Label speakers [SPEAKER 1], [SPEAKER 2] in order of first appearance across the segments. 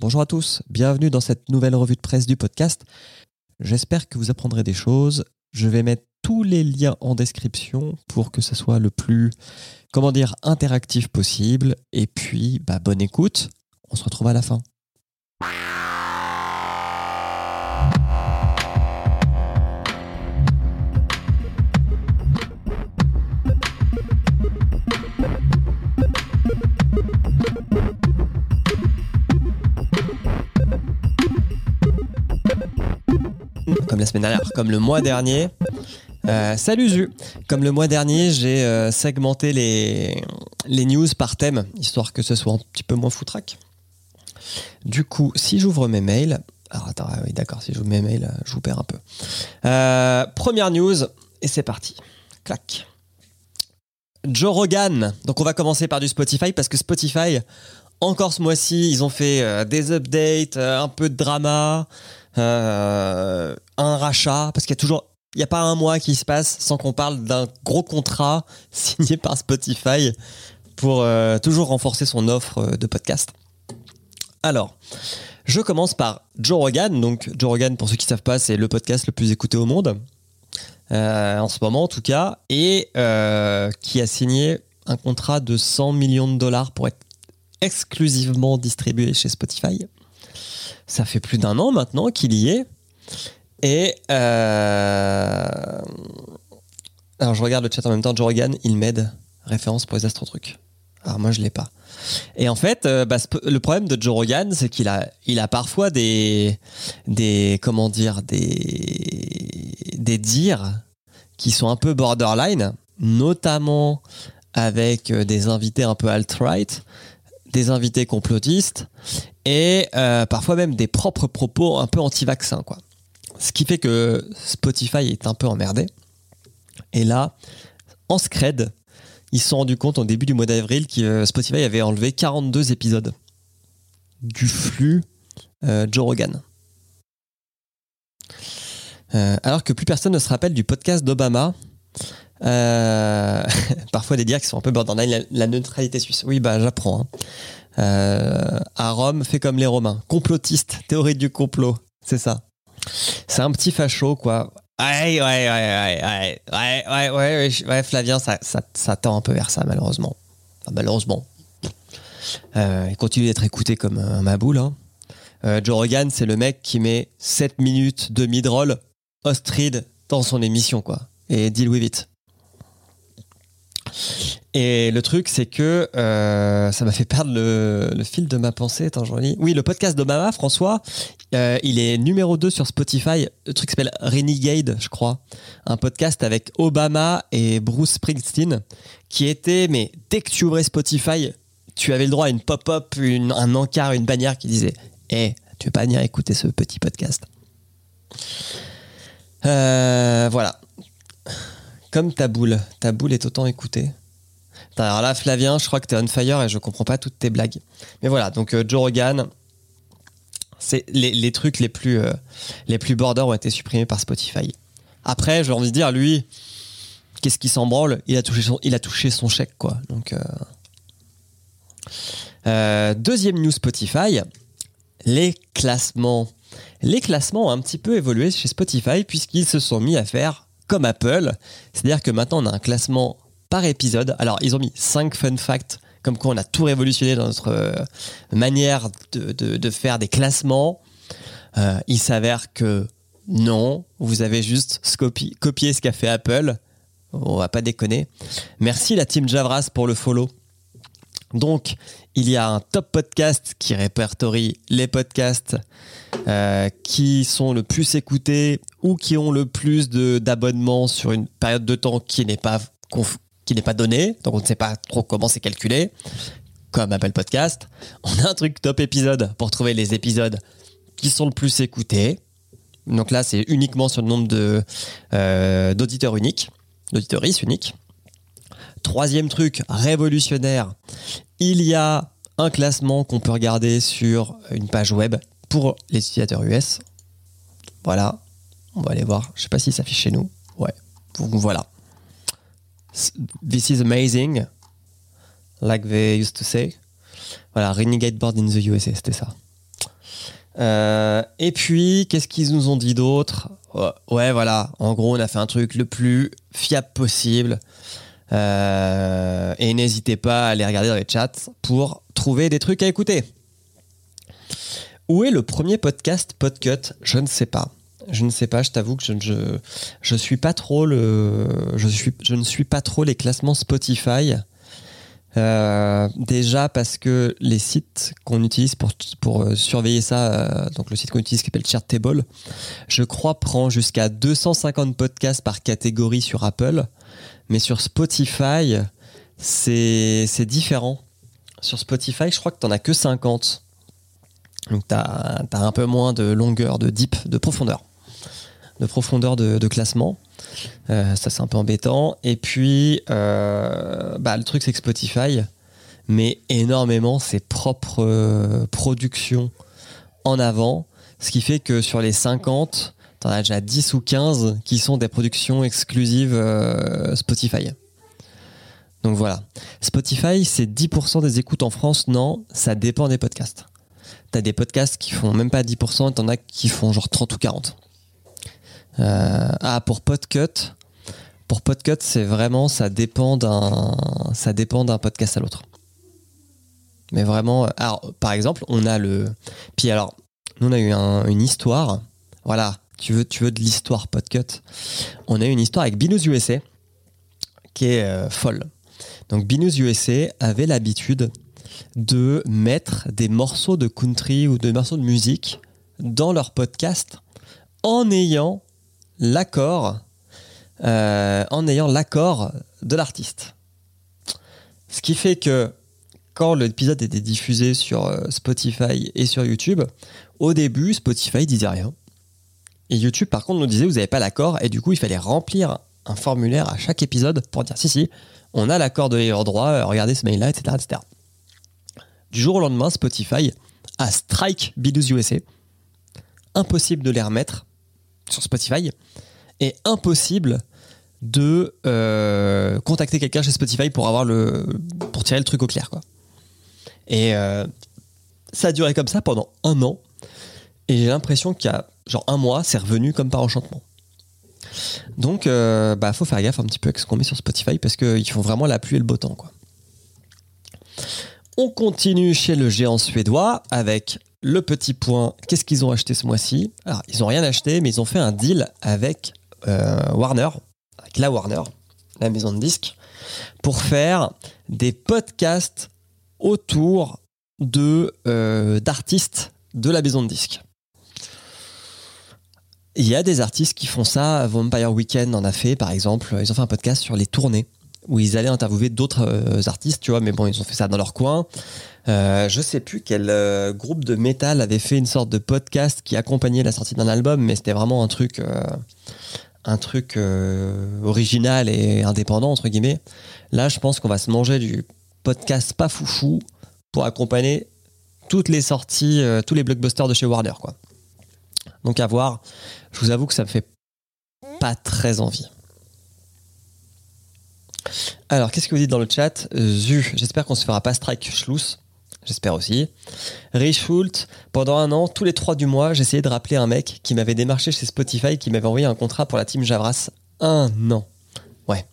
[SPEAKER 1] Bonjour à tous, bienvenue dans cette nouvelle revue de presse du podcast. J'espère que vous apprendrez des choses. Je vais mettre tous les liens en description pour que ce soit le plus, comment dire, interactif possible. Et puis, bah, bonne écoute. On se retrouve à la fin. La semaine dernière, comme le mois dernier. Euh, salut Zu Comme le mois dernier, j'ai euh, segmenté les, les news par thème, histoire que ce soit un petit peu moins foutraque. Du coup, si j'ouvre mes mails... Alors attends, ah oui d'accord, si j'ouvre mes mails, euh, je vous perds un peu. Première news, et c'est parti. Clac. Joe Rogan. Donc on va commencer par du Spotify, parce que Spotify, encore ce mois-ci, ils ont fait des updates, un peu de drama, un rachat, parce qu'il y a toujours, il n'y a pas un mois qui se passe sans qu'on parle d'un gros contrat signé par Spotify pour euh, toujours renforcer son offre euh, de podcast. Alors, je commence par Joe Rogan. Donc, Joe Rogan, pour ceux qui ne savent pas, c'est le podcast le plus écouté au monde, euh, en ce moment en tout cas, et euh, qui a signé un contrat de 100 millions de dollars pour être exclusivement distribué chez Spotify. Ça fait plus d'un an maintenant qu'il y est. Et euh, alors je regarde le chat en même temps. Joe Rogan, il m'aide. Référence pour les astro-trucs. Alors moi je l'ai pas. Et en fait, euh, bah, le problème de Joe Rogan, c'est qu'il a, il a parfois des, des, comment dire, des, des dires qui sont un peu borderline, notamment avec euh, des invités un peu alt-right, des invités complotistes et euh, parfois même des propres propos un peu anti-vaccins, quoi. Ce qui fait que Spotify est un peu emmerdé. Et là, en scred, ils se sont rendus compte au début du mois d'avril que euh, Spotify avait enlevé 42 épisodes du flux euh, Joe Rogan. Alors que plus personne ne se rappelle du podcast d'Obama. Euh, parfois des dires qui sont un peu borderline, la, neutralité suisse. Oui, bah j'apprends. hein. Euh, à Rome, fait comme les Romains. Complotiste, théorie du complot, c'est ça. C'est un petit facho, quoi. Ouais, ouais, ouais, ouais, ouais, ouais, ouais, ouais, ouais, Flavien, ça, ça, ça tend un peu vers ça, malheureusement. Malheureusement. Euh, il continue d'être écouté comme un maboule. Hein. Joe Rogan, c'est le mec qui met 7 minutes de mid-roll Ostrid dans son émission, quoi. Et deal with it. Et le truc, c'est que euh, ça m'a fait perdre le, fil de ma pensée. Oui, le podcast d'Obama, François, euh, il est numéro 2 sur Spotify. Le truc s'appelle Renegade, je crois. Un podcast avec Obama et Bruce Springsteen, qui était, mais dès que tu ouvrais Spotify, tu avais le droit à une pop-up, un encart, une bannière qui disait Eh, tu veux pas venir écouter ce petit podcast? Euh, Voilà. Comme ta boule. Ta boule est autant écoutée. Attends, Alors là, Flavien, je crois que t'es on fire et je comprends pas toutes tes blagues. Mais voilà, donc euh, Joe Rogan, c'est les, les trucs les plus, euh, les plus border ont été supprimés par Spotify. Après, j'ai envie de dire, lui, qu'est-ce qui s'en branle il a, touché son, il a touché son chèque, quoi. Donc, euh, euh, deuxième news Spotify, les classements. Les classements ont un petit peu évolué chez Spotify puisqu'ils se sont mis à faire comme Apple. C'est-à-dire que maintenant, on a un classement par épisode. Alors, ils ont mis 5 fun facts, comme quoi on a tout révolutionné dans notre euh, manière de, faire des classements. Euh, il s'avère que non, vous avez juste copié ce qu'a fait Apple. On va pas déconner. Merci la team Javras pour le follow. Donc, il y a un top podcast qui répertorie les podcasts euh, qui sont le plus écoutés ou qui ont le plus d'abonnements sur une période de temps qui n'est pas qui n'est pas donnée. Donc, on ne sait pas trop comment c'est calculé. Comme Apple Podcast, on a un truc top épisode pour trouver les épisodes qui sont le plus écoutés. Donc là, c'est uniquement sur le nombre de euh, d'auditeurs uniques, d'auditeuristes uniques. Troisième truc révolutionnaire, il y a un classement qu'on peut regarder sur une page web pour les utilisateurs US. Voilà, on va aller voir. Je sais pas si ça affiche chez nous. Ouais, donc voilà. This is amazing. like they used to say. Voilà, Renegade Board in the USA, c'était ça. Euh, et puis, qu'est-ce qu'ils nous ont dit d'autre? Ouais, voilà. En gros, on a fait un truc le plus fiable possible. Euh, et n'hésitez pas à aller regarder dans les chats pour trouver des trucs à écouter. Où est le premier podcast Podcut? Je ne sais pas. Je ne sais pas, je t'avoue que je, je, suis pas trop le je ne suis pas trop les classements Spotify. Euh, déjà parce que les sites qu'on utilise pour, pour euh, surveiller ça, euh, donc le site qu'on utilise qui s'appelle Chartable, je crois prend jusqu'à 250 podcasts par catégorie sur Apple, mais sur Spotify, c'est différent. Sur Spotify, je crois que tu n'en as que 50. Donc tu as, un peu moins de longueur, de deep, de profondeur. De profondeur de, de classement. Euh, ça, c'est un peu embêtant. Et puis, euh, bah, le truc, c'est que Spotify met énormément ses propres euh, productions en avant. Ce qui fait que sur les 50, t'en as déjà 10 ou 15 qui sont des productions exclusives Spotify. Donc voilà. Spotify, c'est 10% des écoutes en France. Non, ça dépend des podcasts. T'as des podcasts qui font même pas 10%, t'en as qui font genre 30 ou 40. Euh, ah, pour Podcut, pour Podcut, c'est vraiment, ça dépend d'un, ça dépend d'un podcast à l'autre. Mais vraiment, euh, alors, par exemple, on a le, puis alors, nous on a eu une histoire, voilà, tu veux, tu veux de l'histoire Podcut. On a eu une histoire avec Binous USA qui est euh, folle. Donc Binous USA avait l'habitude de mettre des morceaux de country ou des morceaux de musique dans leur podcast en ayant l'accord, euh, en ayant l'accord de l'artiste. Ce qui fait que quand l'épisode était diffusé sur euh, Spotify et sur YouTube, au début, Spotify disait rien. Et YouTube, par contre, nous disait, vous n'avez pas l'accord, et du coup, il fallait remplir un formulaire à chaque épisode pour dire, si, si, on a l'accord de l'ayeur droit, euh, regardez ce mail-là, etc., etc. Du jour au lendemain, Spotify a strike Bidous USA. Impossible de les remettre sur Spotify et impossible de euh, contacter quelqu'un chez Spotify pour avoir le pour tirer le truc au clair quoi. Et euh, ça a duré comme ça pendant un an et j'ai l'impression qu'il y a genre un mois c'est revenu comme par enchantement. Donc euh, bah faut faire gaffe un petit peu avec ce qu'on met sur Spotify parce qu'ils font vraiment la pluie et le beau temps quoi. On continue chez le géant suédois avec le petit point, qu'est-ce qu'ils ont acheté ce mois-ci? Alors, ils n'ont rien acheté, mais ils ont fait un deal avec euh, Warner, avec la Warner, la maison de disques, pour faire des podcasts autour de euh, d'artistes de la maison de disques. Il y a des artistes qui font ça. Vampire Weekend en a fait, par exemple. Ils ont fait un podcast sur les tournées où ils allaient interviewer d'autres euh, artistes, tu vois, mais bon, ils ont fait ça dans leur coin. Euh, je sais plus quel euh, groupe de métal avait fait une sorte de podcast qui accompagnait la sortie d'un album, mais c'était vraiment un truc, euh, un truc original et indépendant entre guillemets. Là, je pense qu'on va se manger du podcast pas foufou pour accompagner toutes les sorties, tous les blockbusters de chez Warner, quoi. Donc à voir. Je vous avoue que ça me fait pas très envie. Alors, qu'est-ce que vous dites dans le chat? Zu, j'espère qu'on se fera pas strike Schluss. J'espère aussi. Rich pendant un an, tous les trois du mois, j'essayais de rappeler un mec qui m'avait démarché chez Spotify, qui m'avait envoyé un contrat pour la team Javras. Un an. Ouais.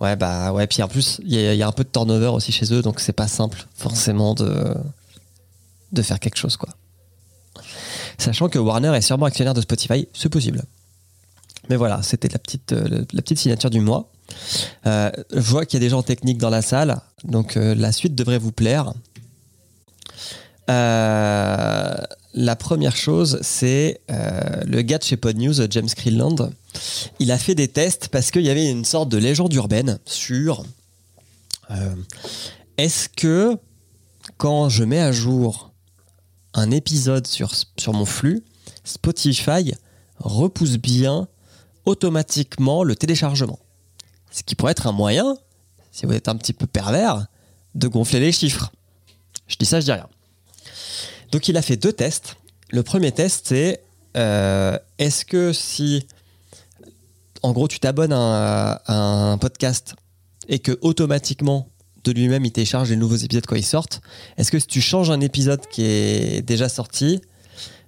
[SPEAKER 1] Ouais, bah ouais. Puis en plus, il y, y, a un peu de turnover aussi chez eux, donc c'est pas simple forcément de, de faire quelque chose, quoi. Sachant que Warner est sûrement actionnaire de Spotify, c'est possible. Mais voilà, c'était la petite, euh, la petite signature du mois. Euh, je vois qu'il y a des gens techniques dans la salle, donc euh, la suite devrait vous plaire. Euh, la première chose, c'est le gars de chez Pod News, James Creeland. Il a fait des tests parce qu'il y avait une sorte de légende urbaine sur est-ce que quand je mets à jour un épisode sur mon flux, Spotify repousse bien automatiquement le téléchargement? Ce qui pourrait être un moyen, si vous êtes un petit peu pervers, de gonfler les chiffres. Je dis ça, je dis rien. Donc il a fait deux tests. Le premier test, c'est euh, est-ce que si, en gros, tu t'abonnes à, un podcast et que automatiquement de lui-même, il télécharge les nouveaux épisodes quand ils sortent. Est-ce que si tu changes un épisode qui est déjà sorti,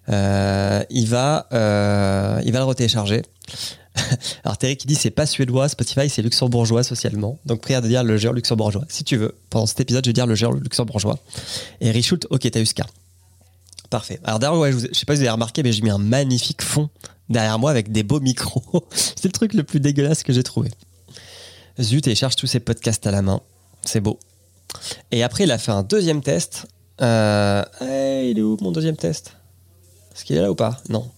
[SPEAKER 1] euh, il, va, euh, il va le retélécharger? Alors Terry qui dit c'est pas suédois, Spotify c'est luxembourgeois socialement. Donc prière de dire le géant luxembourgeois. Si tu veux, pendant cet épisode je vais dire le géant luxembourgeois. Et Richult, ok t'as. Parfait. Alors d'ailleurs, ouais, je, je, sais pas si vous avez remarqué, mais j'ai mis un magnifique fond derrière moi avec des beaux micros. c'est le truc le plus dégueulasse que j'ai trouvé. Zut, télécharge tous ces podcasts à la main. C'est beau. Et après, il a fait un deuxième test. Euh... Il est où mon deuxième test? Est-ce qu'il est là ou pas? Non.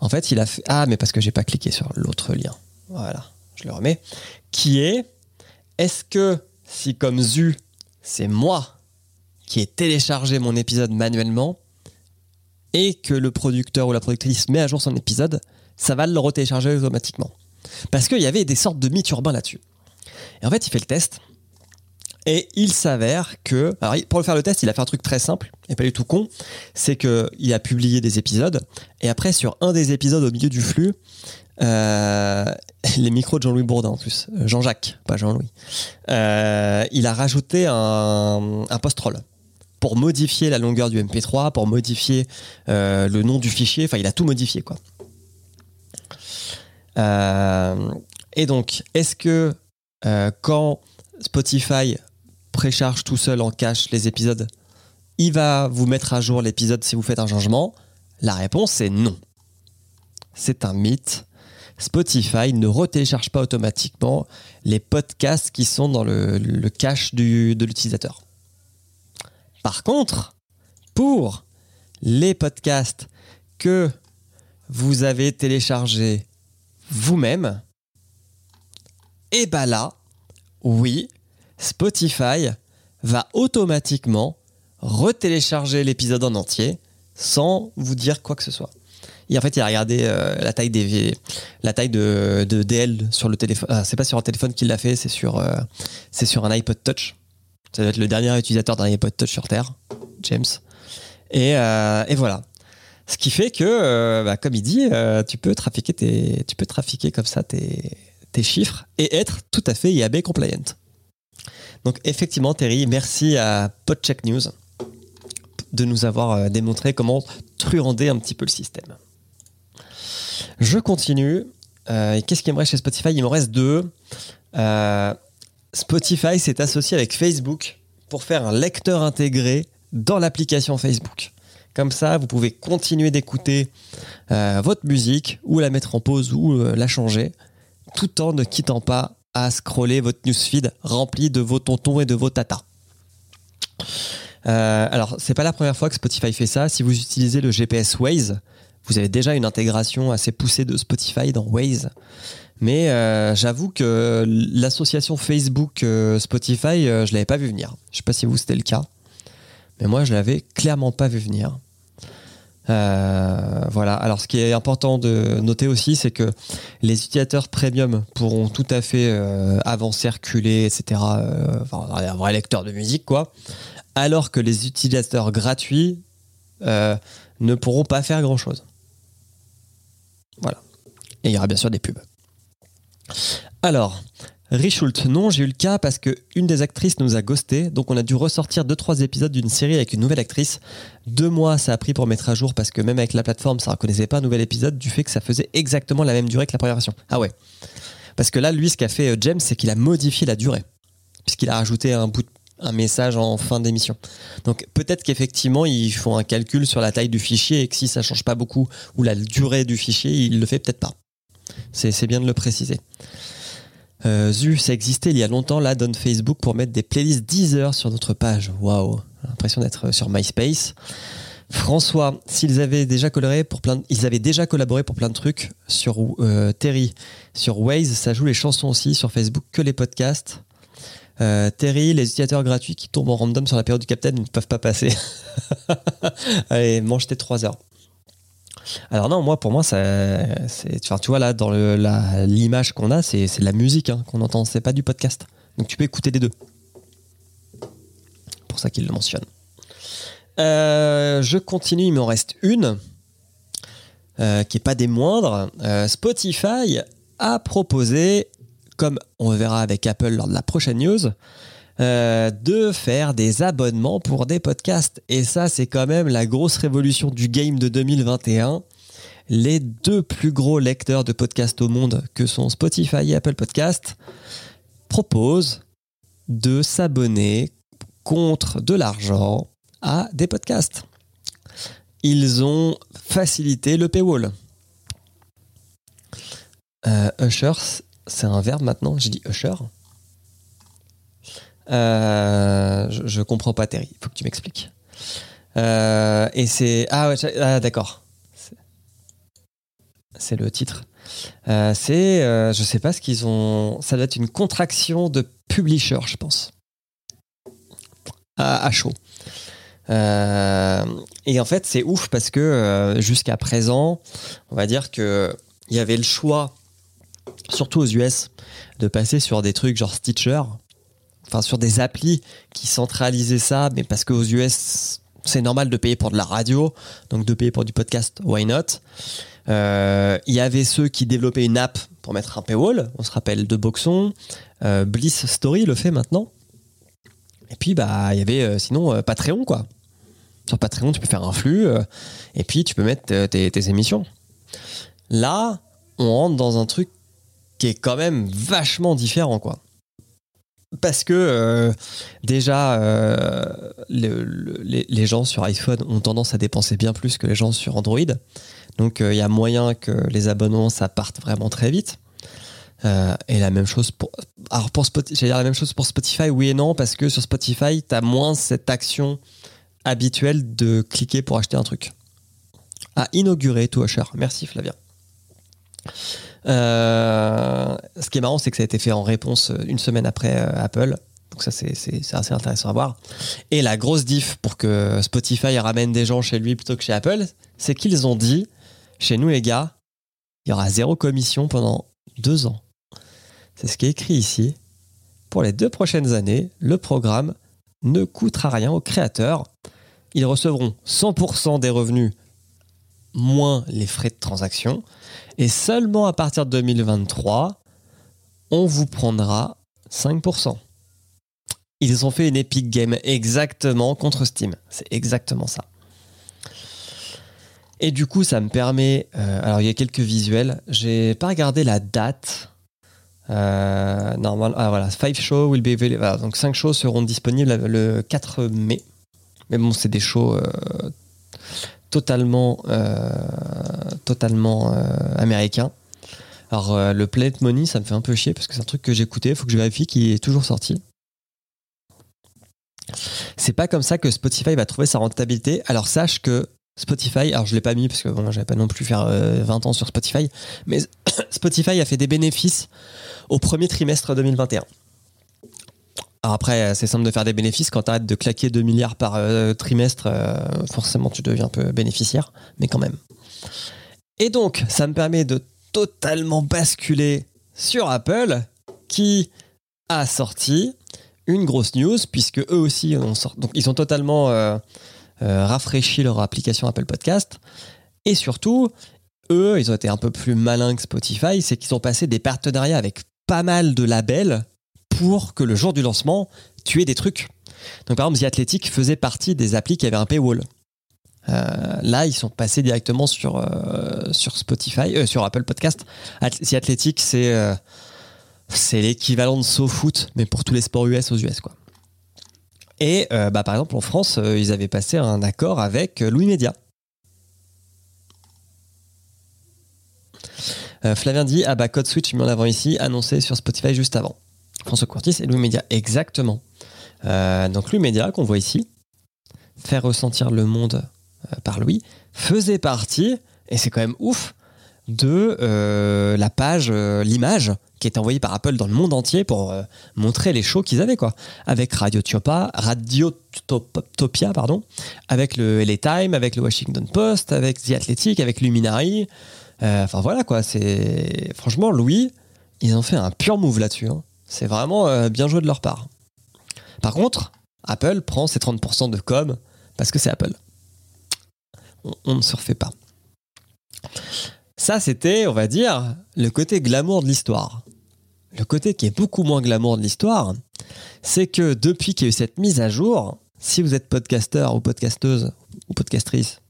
[SPEAKER 1] En fait, il a fait. Ah, mais parce que j'ai pas cliqué sur l'autre lien. Voilà, je le remets. Qui est Est-ce que si, comme Zu, c'est moi qui ai téléchargé mon épisode manuellement et que le producteur ou la productrice met à jour son épisode, ça va le retélécharger automatiquement? Parce qu'il y avait des sortes de mythes urbains là-dessus. Et en fait, il fait le test. Et il s'avère que, alors pour faire le test, il a fait un truc très simple et pas du tout con, c'est que il a publié des épisodes et après sur un des épisodes au milieu du flux, euh, les micros de Jean-Louis Bourdin en plus, euh, Jean-Jacques, pas Jean-Louis, euh, il a rajouté un, post-roll pour modifier la longueur du MP3, pour modifier le nom du fichier, enfin il a tout modifié quoi. Et donc, est-ce que quand Spotify précharge tout seul en cache les épisodes, il va vous mettre à jour l'épisode si vous faites un changement La réponse est non. C'est un mythe. Spotify ne retélécharge pas automatiquement les podcasts qui sont dans le, cache de l'utilisateur. Par contre, pour les podcasts que vous avez téléchargés vous-même, et bah là, oui, Spotify va automatiquement retélécharger l'épisode en entier sans vous dire quoi que ce soit. Et en fait, il a regardé euh, la taille des la taille de, de DL sur le téléphone. Ah, c'est pas sur un téléphone qu'il l'a fait, c'est sur euh, c'est sur un iPod Touch. Ça doit être le dernier utilisateur d'un iPod Touch sur Terre, James. Et, euh, et voilà. Ce qui fait que, bah, comme il dit, tu peux trafiquer tes, tu peux trafiquer comme ça tes, tes chiffres et être tout à fait IAB compliant. Donc effectivement, Terry, merci à PodCheck News de nous avoir euh, démontré comment truander un petit peu le système. Je continue. Euh, Qu'est-ce qu'il me reste chez Spotify? Il m'en reste deux. Euh, Spotify s'est associé avec Facebook pour faire un lecteur intégré dans l'application Facebook. Comme ça, vous pouvez continuer d'écouter votre musique ou la mettre en pause ou la changer tout en ne quittant pas à scroller votre newsfeed rempli de vos tontons et de vos tatas. Euh, alors, c'est pas la première fois que Spotify fait ça. Si vous utilisez le GPS Waze, vous avez déjà une intégration assez poussée de Spotify dans Waze. Mais euh, j'avoue que l'association Facebook euh, Spotify, euh, je l'avais pas vu venir. Je sais pas si vous c'était le cas, mais moi je l'avais clairement pas vu venir. Euh, voilà. Alors, ce qui est important de noter aussi, c'est que les utilisateurs premium pourront tout à fait euh, avancer, reculer, etc. Euh, enfin, un vrai lecteur de musique, quoi. Alors que les utilisateurs gratuits euh, ne pourront pas faire grand chose. Voilà. Et il y aura bien sûr des pubs. Alors, Richult, non, j'ai eu le cas parce que une des actrices nous a ghosté, donc on a dû ressortir deux trois épisodes d'une série avec une nouvelle actrice. Deux mois, ça a pris pour mettre à jour parce que même avec la plateforme, ça reconnaissait pas un nouvel épisode du fait que ça faisait exactement la même durée que la première version. Ah ouais. Parce que là, lui, ce qu'a fait euh, James, c'est qu'il a modifié la durée, puisqu'il a rajouté un bout, un message en fin d'émission. Donc peut-être qu'effectivement, ils font un calcul sur la taille du fichier et que si ça change pas beaucoup ou la durée du fichier, il le fait peut-être pas. C'est bien de le préciser. Euh, Zu, ça existait il y a longtemps, là, donne Facebook pour mettre des playlists 10 heures sur notre page. Waouh, l'impression d'être sur MySpace. François, s'ils avaient déjà pour ils avaient déjà collaboré pour plein de trucs sur euh, Terry, sur Waze, ça joue les chansons aussi, sur Facebook que les podcasts. Euh, Terry, les utilisateurs gratuits qui tombent en random sur la période du Captain ne peuvent pas passer. Allez, mange tes 3 heures. Alors non, moi pour moi, c'est, tu vois là dans l'image qu'on a, c'est, de la musique hein, qu'on entend, c'est pas du podcast. Donc tu peux écouter des deux. Pour ça qu'il le mentionne. Euh, je continue, il m'en reste une euh, qui est pas des moindres. Euh, Spotify a proposé, comme on verra avec Apple lors de la prochaine news, euh, de faire des abonnements pour des podcasts. Et ça, c'est quand même la grosse révolution du game de 2021. Les deux plus gros lecteurs de podcasts au monde, que sont Spotify et Apple Podcasts, proposent de s'abonner contre de l'argent à des podcasts. Ils ont facilité le paywall. Euh, Usher, c'est un verbe maintenant. J'ai dit Usher. Euh, je, comprends pas, Terry. Il faut que tu m'expliques. Euh, et c'est. Ah, ouais, ah, d'accord. C'est- le titre. Euh, c'est. je sais pas ce qu'ils ont. Ça doit être une contraction de publisher, je pense. À, chaud. Et en fait, c'est ouf parce que jusqu'à présent, on va dire que il y avait le choix, surtout aux US, de passer sur des trucs genre Stitcher, enfin sur des applis qui centralisaient ça, mais parce qu'aux US, c'est normal de payer pour de la radio, donc de payer pour du podcast, why not? Euh, Il y avait ceux qui développaient une app pour mettre un paywall, on se rappelle de Boxon, euh, Bliss Story le fait maintenant. Et puis bah il y avait euh, sinon euh, Patreon quoi. Sur Patreon, tu peux faire un flux euh, et puis tu peux mettre euh, tes émissions. Là, on rentre dans un truc qui est quand même vachement différent, quoi. Parce que euh, déjà, euh, le- le- les, gens sur iPhone ont tendance à dépenser bien plus que les gens sur Android. Donc euh, il y a moyen que les abonnements, ça parte vraiment très vite. Et la même chose pour. Alors pour Spotify, dire la même chose pour Spotify, oui et non, parce que sur Spotify, tu as moins cette action habituelle de cliquer pour acheter un truc. À inaugurer tout Usher. Merci Flavien. Euh, ce qui est marrant, c'est que ça a été fait en réponse euh, une semaine après euh, Apple. Donc ça, c'est assez intéressant à voir. Et la grosse diff pour que Spotify ramène des gens chez lui plutôt que chez Apple, c'est qu'ils ont dit, chez nous les gars, il y aura zéro commission pendant deux ans. C'est ce qui est écrit ici. Pour les deux prochaines années, le programme ne coûtera rien aux créateurs. Ils recevront 100% des revenus moins les frais de transaction. Et seulement à partir de 2023, on vous prendra 5%. Ils ont fait une Epic Game exactement contre Steam. C'est exactement ça. Et du coup, ça me permet. euh, alors, il y a quelques visuels. J'ai pas regardé la date. Euh, normal, ah voilà, five shows will be. Voilà, donc 5 shows seront disponibles le 4 mai. Mais bon, c'est des shows euh, totalement, euh, totalement euh, américains. Alors, euh, le Planet Money, ça me fait un peu chier parce que c'est un truc que écouté. Il faut que je vérifie qu'il est toujours sorti. C'est pas comme ça que Spotify va trouver sa rentabilité. Alors, sache que Spotify, alors je l'ai pas mis parce que bon, j'avais pas non plus faire euh, 20 ans sur Spotify, mais Spotify a fait des bénéfices au premier trimestre 2021. Alors après, c'est simple de faire des bénéfices. Quand tu arrêtes de claquer 2 milliards par euh, trimestre, euh, forcément tu deviens un peu bénéficiaire, mais quand même. Et donc, ça me permet de totalement basculer sur Apple, qui a sorti une grosse news, puisque eux aussi ont. Donc, ils ont totalement euh, euh, rafraîchi leur application Apple Podcast. Et surtout, eux, ils ont été un peu plus malins que Spotify, c'est qu'ils ont passé des partenariats avec pas mal de labels pour que le jour du lancement, tu aies des trucs. Donc par exemple, The Athletic faisait partie des applis qui avaient un paywall. Euh, là, ils sont passés directement sur, euh, sur Spotify, euh, sur Apple Podcast. The Athletic, c'est c'est l'équivalent de SoFoot, mais pour tous les sports US aux US. Quoi. Et bah, par exemple, en France, ils avaient passé un accord avec Louis Média. Euh, Flavien dit Ah bah Code Switch mis en avant ici, annoncé sur Spotify juste avant. François Courtis et Louis Média, exactement. Euh, donc Louis Média, qu'on voit ici, faire ressentir le monde euh, par Louis, faisait partie, et c'est quand même ouf, de euh, la page, l'image qui est envoyée par Apple dans le monde entier pour montrer les shows qu'ils avaient, quoi. Avec Radio Tiopa, Radio Top- Topia, pardon, avec le LA Time, avec le Washington Post, avec The Athletic, avec Luminary. Euh, Enfin voilà, quoi. C'est franchement Louis, ils ont fait un pur move là-dessus. hein. C'est vraiment euh, bien joué de leur part. Par contre, Apple prend ses 30% de com parce que c'est Apple. On, on ne se refait pas. Ça, c'était, on va dire, le côté glamour de l'histoire. Le côté qui est beaucoup moins glamour de l'histoire, c'est que depuis qu'il y a eu cette mise à jour, si vous êtes podcasteur ou podcasteuse ou podcastrice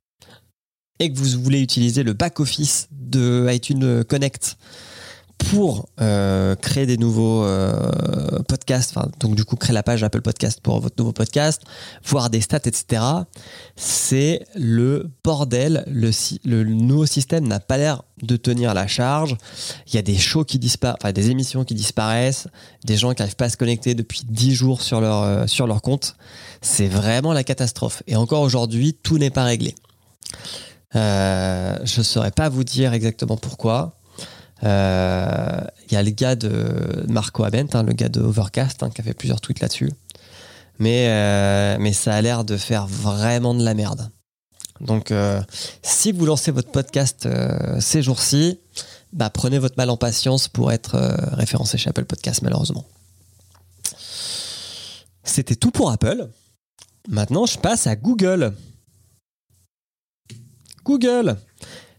[SPEAKER 1] et que vous voulez utiliser le back-office de iTunes Connect pour euh, créer des nouveaux euh, podcasts, donc du coup créer la page Apple Podcast pour votre nouveau podcast, voir des stats, etc. C'est le bordel. Le, nouveau système n'a pas l'air de tenir la charge. Il y a des shows qui disparaissent, enfin des émissions qui disparaissent, des gens qui n'arrivent pas à se connecter depuis 10 jours sur leur, euh, sur leur compte. C'est vraiment la catastrophe. Et encore aujourd'hui, tout n'est pas réglé. Je ne saurais pas vous dire exactement pourquoi. Euh, Il y a le gars de Marco Abent, hein, le gars de Overcast, hein, qui a fait plusieurs tweets là-dessus. Mais, euh, mais ça a l'air de faire vraiment de la merde. Donc, euh, si vous lancez votre podcast euh, ces jours-ci, bah, prenez votre mal en patience pour être euh, référencé chez Apple Podcast, malheureusement. C'était tout pour Apple. Maintenant, je passe à Google. Google.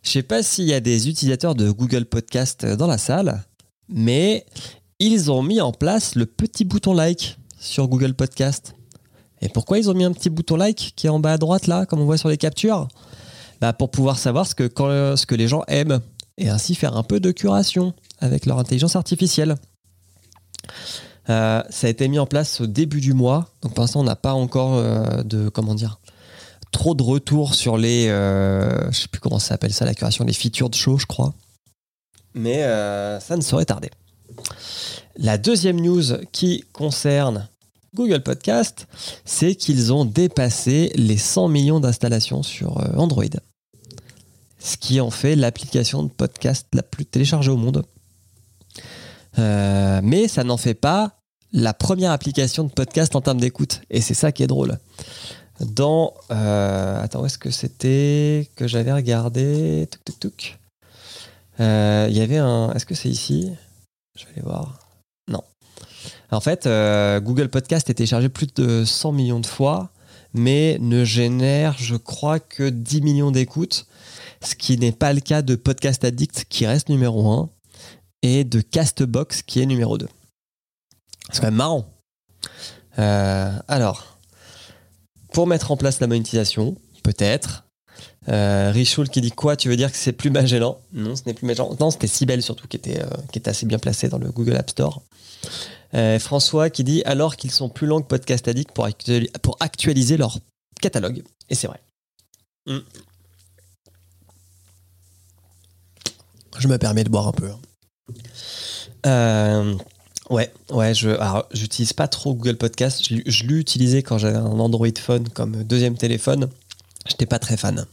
[SPEAKER 1] Je sais pas s'il y a des utilisateurs de Google Podcast dans la salle, mais ils ont mis en place le petit bouton like sur Google Podcast. Et pourquoi ils ont mis un petit bouton like qui est en bas à droite là, comme on voit sur les captures? Bah Pour pouvoir savoir ce que, quand- ce que les gens aiment et ainsi faire un peu de curation avec leur intelligence artificielle. Euh, ça a été mis en place au début du mois, donc pour l'instant on n'a pas encore euh, de comment dire trop de retours sur les euh, je sais plus comment ça s'appelle ça la curation les features de show je crois, mais euh, ça ne saurait tarder. La deuxième news qui concerne Google Podcast, c'est qu'ils ont dépassé les 100 millions d'installations sur euh, Android. Ce qui en fait l'application de podcast la plus téléchargée au monde. Euh, mais ça n'en fait pas la première application de podcast en termes d'écoute. Et c'est ça qui est drôle. Dans. euh, attends, où est-ce que c'était que j'avais regardé? Touc, touc, touc. Euh, Il y avait un. Est-ce que c'est ici? Je vais aller voir. Non. En fait, euh, Google Podcast est téléchargé plus de 100 millions de fois, mais ne génère, je crois, que 10 millions d'écoutes, ce qui n'est pas le cas de Podcast Addict qui reste numéro 1 et de Castbox qui est numéro 2. C'est quand même marrant. Alors, pour mettre en place la monétisation, peut-être. Euh, Richoul qui dit quoi Tu veux dire que c'est plus Magellan? Non, ce n'est plus Magellan. Non, c'était Cybelle surtout qui était, euh, qui était assez bien placé dans le Google App Store. Euh, François qui dit alors qu'ils sont plus longs que Podcast Addict pour, pour actualiser leur catalogue. Et c'est vrai. Mm. Je me permets de boire un peu. hein. Euh, ouais, ouais, je alors, j'utilise pas trop Google Podcast. Je, l'ai- utilisé quand j'avais un Android phone comme deuxième téléphone. J'étais pas très fan,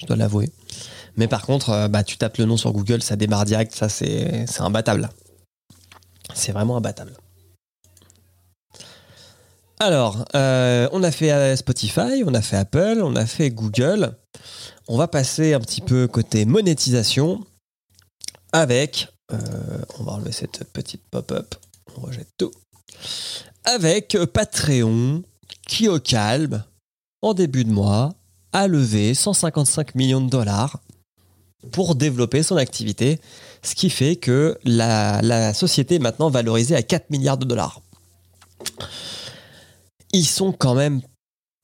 [SPEAKER 1] je dois l'avouer. Mais par contre, euh, bah, tu tapes le nom sur Google, ça démarre direct, ça c'est c'est imbattable. C'est vraiment imbattable. Alors, euh, on a fait euh, Spotify, on a fait Apple, on a fait Google. On va passer un petit peu côté monétisation avec, on va enlever cette petite pop-up, rejette tout, avec Patreon qui au calme, en début de mois, a levé 155 millions de dollars pour développer son activité, ce qui fait que la, la société est maintenant valorisée à 4 milliards de dollars. Ils sont quand même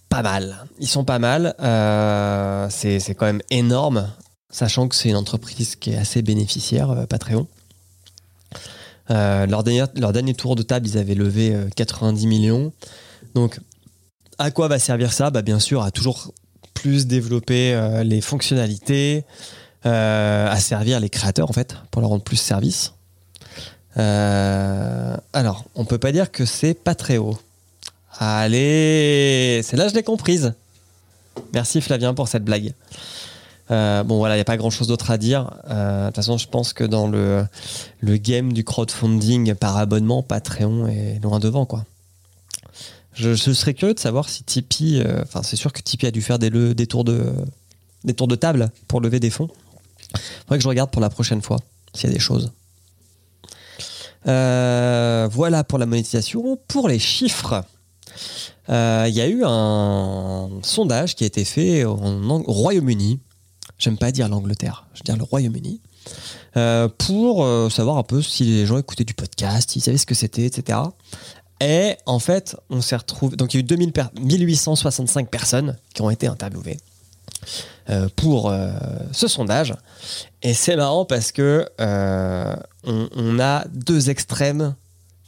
[SPEAKER 1] pas mal. Ils sont pas mal. euh, c'est c'est quand même énorme, sachant que c'est une entreprise qui est assez bénéficiaire, euh, Patreon. Euh, leur, dernier, tour de table, ils avaient levé euh, 90 millions. Donc, à quoi va servir ça? Bah, Bien sûr, à toujours plus développer euh, les fonctionnalités, euh, à servir les créateurs, en fait, pour leur rendre plus service. Euh, alors, on peut pas dire que c'est pas très haut. Allez, c'est là je l'ai comprise. Merci Flavien pour cette blague. Euh, bon voilà, il n'y a pas grand chose d'autre à dire. Euh, De toute façon, je pense que dans le, game du crowdfunding par abonnement, Patreon est loin devant. quoi. Je, serais curieux de savoir si Tipeee, euh, enfin c'est sûr que Tipeee a dû faire des, tours de, table pour lever des fonds. Faudrait que je regarde pour la prochaine fois s'il y a des choses. Voilà pour la monétisation. Pour les chiffres, il y a eu un sondage qui a été fait Ang- au Royaume-Uni. J'aime pas dire l'Angleterre, je veux dire le Royaume-Uni. euh, pour euh, savoir un peu si les gens écoutaient du podcast, s'ils savaient ce que c'était, etc. Et en fait, on s'est retrouvé. Donc, il y a eu 2000 per- 1865 personnes qui ont été interviewées euh, pour ce sondage. Et c'est marrant parce que on, on a deux extrêmes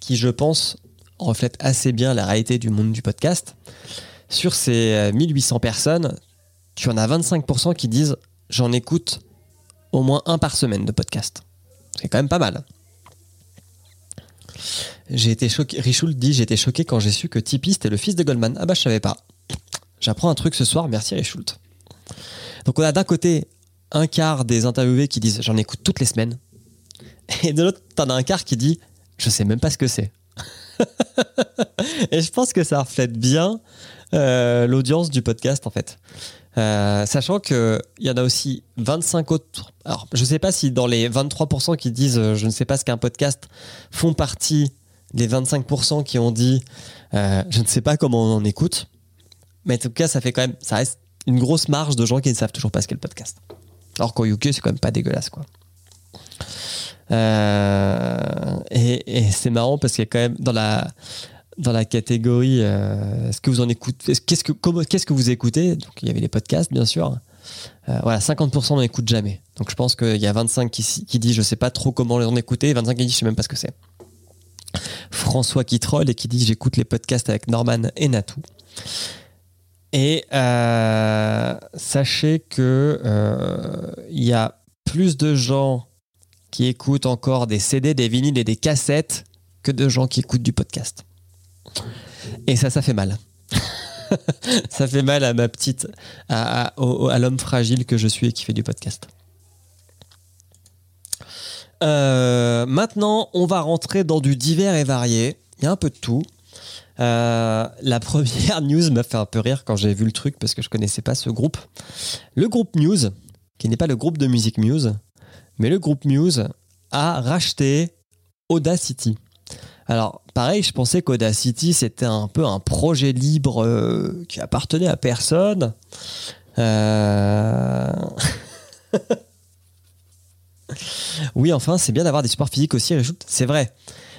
[SPEAKER 1] qui, je pense, reflètent assez bien la réalité du monde du podcast. Sur ces euh, 1800 personnes, tu en as 25% qui disent j'en écoute au moins un par semaine de podcast. C'est quand même pas mal. J'ai été choqué. Richoul dit J'ai été choqué quand j'ai su que Tipeee c'était le fils de Goldman. Ah bah je savais pas. J'apprends un truc ce soir, merci Richoult. Donc on a d'un côté un quart des interviewés qui disent J'en écoute toutes les semaines. Et de l'autre, t'en as un quart qui dit Je sais même pas ce que c'est. Et je pense que ça reflète bien euh, l'audience du podcast en fait. Euh, sachant qu'il y en a aussi 25 autres. Alors, je ne sais pas si dans les 23% qui disent euh, je ne sais pas ce qu'est un podcast font partie des 25% qui ont dit euh, je ne sais pas comment on en écoute. Mais en tout cas, ça fait quand même, ça reste une grosse marge de gens qui ne savent toujours pas ce qu'est le podcast. Alors qu'au UK, c'est quand même pas dégueulasse, quoi. Et et c'est marrant parce qu'il y a quand même dans la dans la catégorie euh, est-ce que vous en écoutez est-ce- qu'est-ce que qu'est-ce que vous écoutez? Donc il y avait les podcasts bien sûr. Euh, voilà 50% n'en écoutent jamais. Donc je pense qu'il y a 25 qui, qui dit je sais pas trop comment en écouter et 25 qui dit je sais même pas ce que c'est. François qui troll et qui dit j'écoute les podcasts avec Norman et Natou. Et euh, sachez que il y a plus de gens qui écoutent encore des CD, des vinyles et des cassettes que de gens qui écoutent du podcast. Et ça, ça fait mal. ça fait mal à ma petite, à, l'homme fragile que je suis et qui fait du podcast. Euh, maintenant, on va rentrer dans du divers et varié. Il y a un peu de tout. Euh, la première news m'a fait un peu rire quand j'ai vu le truc parce que je connaissais pas ce groupe. Le groupe Muse, qui n'est pas le groupe de musique Muse, mais le groupe Muse a racheté Audacity. Alors, pareil, je pensais qu'Audacity, c'était un peu un projet libre euh, qui appartenait à personne. Euh, oui, enfin, c'est bien d'avoir des supports physiques aussi, c'est vrai.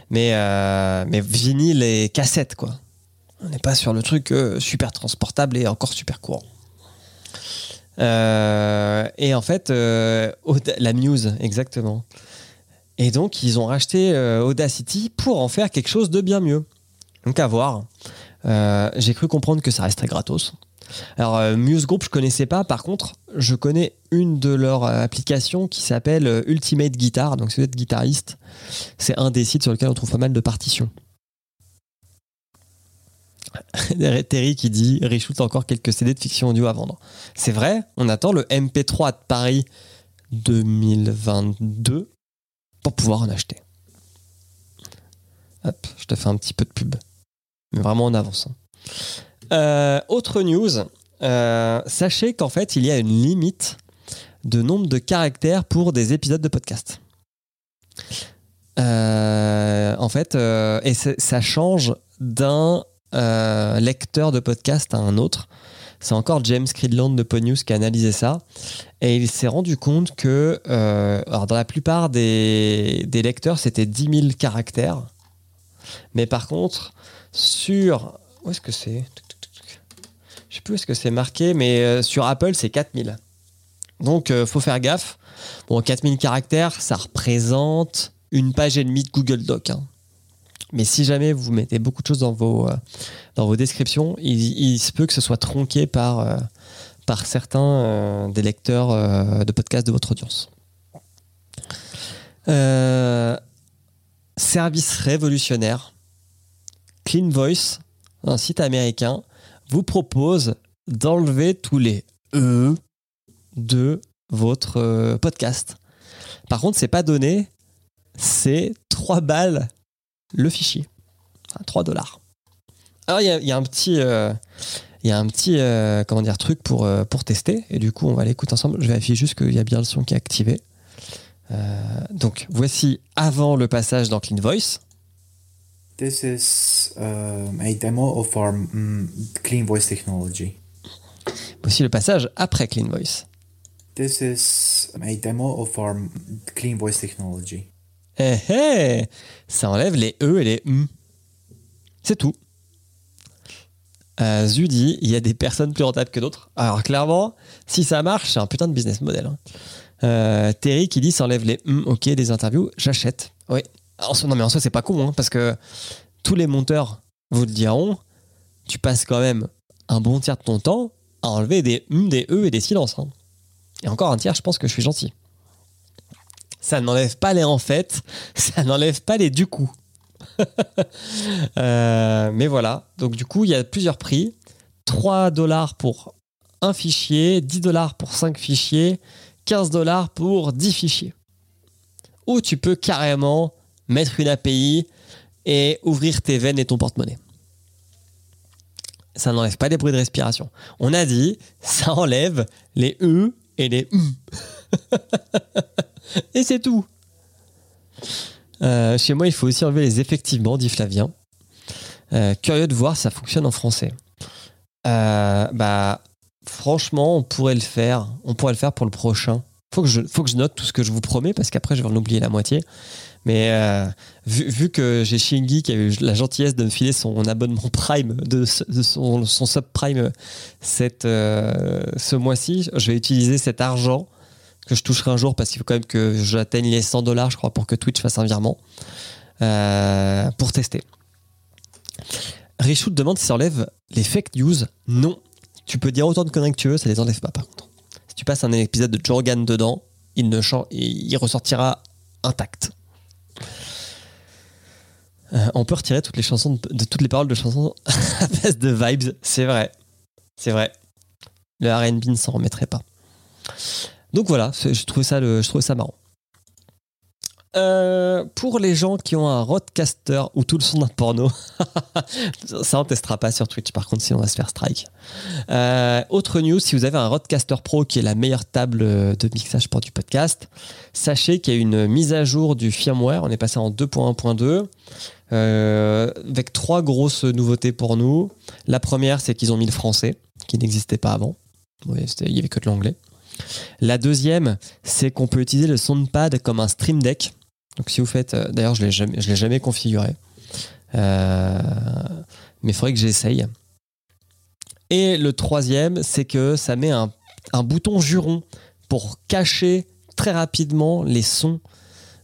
[SPEAKER 1] Mais, euh, mais vinyle et cassette, quoi. On n'est pas sur le truc super transportable et encore super courant. Et en fait, la Muse, exactement. Et donc, ils ont racheté euh, Audacity pour en faire quelque chose de bien mieux. Donc, à voir. Euh, J'ai cru comprendre que ça resterait gratos. Alors, euh, Muse Group, je connaissais pas. Par contre, je connais une de leurs applications qui s'appelle Ultimate Guitar. Donc, si vous êtes guitariste, c'est un des sites sur lequel on trouve pas mal de partitions. Terry qui dit Richout encore quelques CD de fiction audio à vendre. C'est vrai, on attend le MP3 de Paris 2022 pour pouvoir en acheter. Je te fais un petit peu de pub. Mais vraiment en avançant. Euh, autre news, euh, sachez qu'en fait, il y a une limite de nombre de caractères pour des épisodes de podcast. Euh, en fait, et ça change d'un lecteur de podcast à un autre. C'est encore James Creedland de Ponynews qui a analysé ça. Et il s'est rendu compte que euh, dans la plupart des, lecteurs, c'était 10 000 caractères. Mais par contre, sur... Où est-ce que c'est? Je sais plus où est-ce que c'est marqué, mais euh, sur Apple, c'est 4000. Donc, euh, faut faire gaffe. Bon, 4000 caractères, ça représente une page et demie de Google Doc. hein. Mais si jamais vous mettez beaucoup de choses dans vos, euh, dans vos descriptions, il, se peut que ce soit tronqué par, euh, par certains euh, des lecteurs de podcasts de votre audience. Service révolutionnaire. Clean Voice, un site américain, vous propose d'enlever tous les E de votre podcast. Par contre, c'est pas donné, c'est 3 balles le fichier. Enfin, 3 dollars. Alors, il y a, il y a un petit, euh, il y a un petit euh, comment dire, truc pour, euh, pour tester. Et du coup, on va l'écouter ensemble. Je vérifie juste qu'il y a bien le son qui est activé. Euh, donc, voici avant le passage dans Clean Voice.
[SPEAKER 2] This is um, a demo of our mm, Clean Voice technology.
[SPEAKER 1] Voici le passage après Clean Voice.
[SPEAKER 2] This is a demo of our mm, Clean Voice technology.
[SPEAKER 1] Eh eh Ça enlève les E et les M. C'est tout. Euh, Zu dit, il y a des personnes plus rentables que d'autres. Alors clairement, si ça marche, c'est un putain de business model. hein. Euh, Terry qui dit, ça enlève les hum, ok des interviews, j'achète. Oui. Non mais en soi, c'est pas con, hein, parce que tous les monteurs vous le diront, tu passes quand même un bon tiers de ton temps à enlever des hum, des e et des silences. hein. Et encore un tiers, je pense que je suis gentil. Ça n'enlève pas les en fait, ça n'enlève pas les du coup. Euh, mais voilà, donc du coup, il y a plusieurs prix. 3 dollars pour un fichier, 10 dollars pour 5 fichiers, 15 dollars pour 10 fichiers. Ou tu peux carrément mettre une API et ouvrir tes veines et ton porte-monnaie. Ça n'enlève pas les bruits de respiration. On a dit, ça enlève les E et les M. et c'est tout. Euh, chez moi, il faut aussi enlever les effectivement, dit Flavien. Euh, curieux de voir si ça fonctionne en français. Euh, bah, franchement, on pourrait le faire. On pourrait le faire pour le prochain. Faut que je, faut que je note tout ce que je vous promets parce qu'après, je vais en oublier la moitié. Mais vu, vu que j'ai Shingy qui a eu la gentillesse de me filer son abonnement Prime, de, son, son ce mois-ci, je vais utiliser cet argent que je toucherai un jour parce qu'il faut quand même que j'atteigne les 100 dollars, je crois, pour que Twitch fasse un virement euh, pour tester. Richout demande si ça enlève les fake news. Non. Tu peux dire autant de conneries que tu veux, ça les enlève pas par contre. Si tu passes un épisode de Jorgan dedans, il, ne il ressortira intact. Euh, on peut retirer toutes les chansons de, de toutes les paroles de chansons à base de vibes, c'est vrai. C'est vrai. Le R&B ne s'en remettrait pas. Donc voilà, je trouve ça, je trouve ça marrant. Euh, pour les gens qui ont un roadcaster ou tout le son d'un porno, ça on testera pas sur Twitch par contre sinon on va se faire strike. Euh, autre news, si vous avez un roadcaster pro qui est la meilleure table de mixage pour du podcast, sachez qu'il y a une mise à jour du firmware, on est passé en 2.1.2 euh, avec trois grosses nouveautés pour nous. La première c'est qu'ils ont mis le français qui n'existait pas avant, il y avait que de l'anglais. La deuxième, c'est qu'on peut utiliser le soundpad comme un stream deck. Donc si vous faites, euh, d'ailleurs je je l'ai jamais configuré, Euh, mais il faudrait que j'essaye. Et le troisième, c'est que ça met un, bouton juron pour cacher très rapidement les sons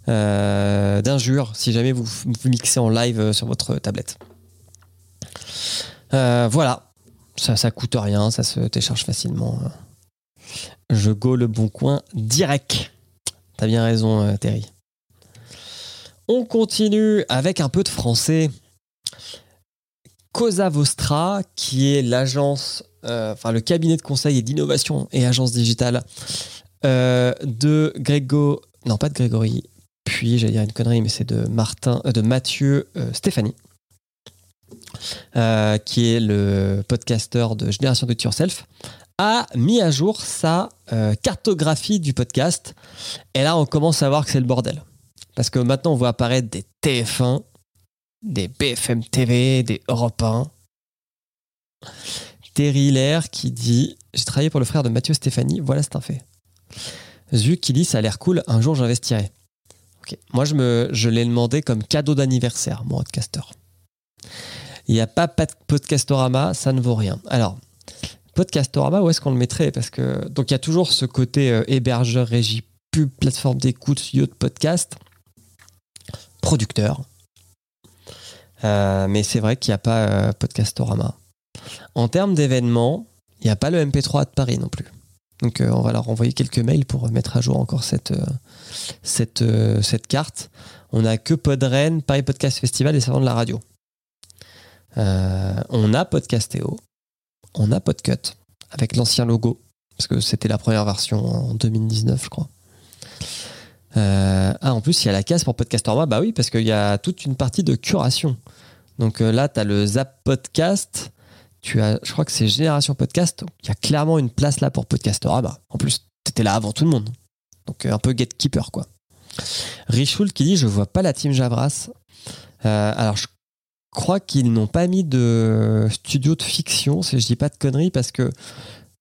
[SPEAKER 1] euh, d'injures si jamais vous, mixez en live sur votre tablette. Voilà, ça, ça coûte rien, ça se télécharge facilement. Je go le bon coin direct. T'as bien raison, euh, Terry. On continue avec un peu de français. Cosa Vostra, qui est l'agence, euh, enfin le cabinet de conseil et d'innovation et agence digitale euh, de Grégo, non pas de Grégory, puis j'allais dire une connerie, mais c'est de Martin, de Mathieu Stéphanie, qui est le podcasteur de Génération Do It Yourself, a mis à jour sa euh, cartographie du podcast. Et là, on commence à voir que c'est le bordel. Parce que maintenant, on voit apparaître des TF1, des BFM TV, des Europe 1. Terry Hilaire qui dit J'ai travaillé pour le frère de Mathieu Stéphanie, voilà, c'est un fait. Zu qui dit Ça a l'air cool, un jour j'investirai. Ok. Moi, je, me, je l'ai demandé comme cadeau d'anniversaire, mon podcaster. Il n'y a pas pas de Podcastorama, ça ne vaut rien. Alors, Podcastorama, où est-ce qu'on le mettrait Parce que donc il y a toujours ce côté euh, hébergeur, régie, pub, plateforme d'écoute, studio de podcast, producteur. Euh, mais c'est vrai qu'il n'y a pas euh, Podcastorama. En termes d'événements, il n'y a pas le MP3 de Paris non plus. Donc on va leur envoyer quelques mails pour mettre à jour encore cette, cette, cette carte. On n'a que Podren, Paris Podcast Festival et Salon de la radio. On a Podcastéo, on a Podcut avec l'ancien logo, parce que c'était la première version en 2019, je crois. Euh, ah, en plus, il y a la case pour Podcastorama, bah oui, parce qu'il y a toute une partie de curation. Donc euh, là, tu as le Zap Podcast, tu as, je crois que c'est Génération Podcast, il y a clairement une place là pour Podcastorama. En plus, tu étais là avant tout le monde. Donc euh, un peu gatekeeper, quoi. Richoul qui dit Je vois pas la team Javras. Alors, je crois qu'ils n'ont pas mis de studio de fiction, si je dis pas de conneries, parce que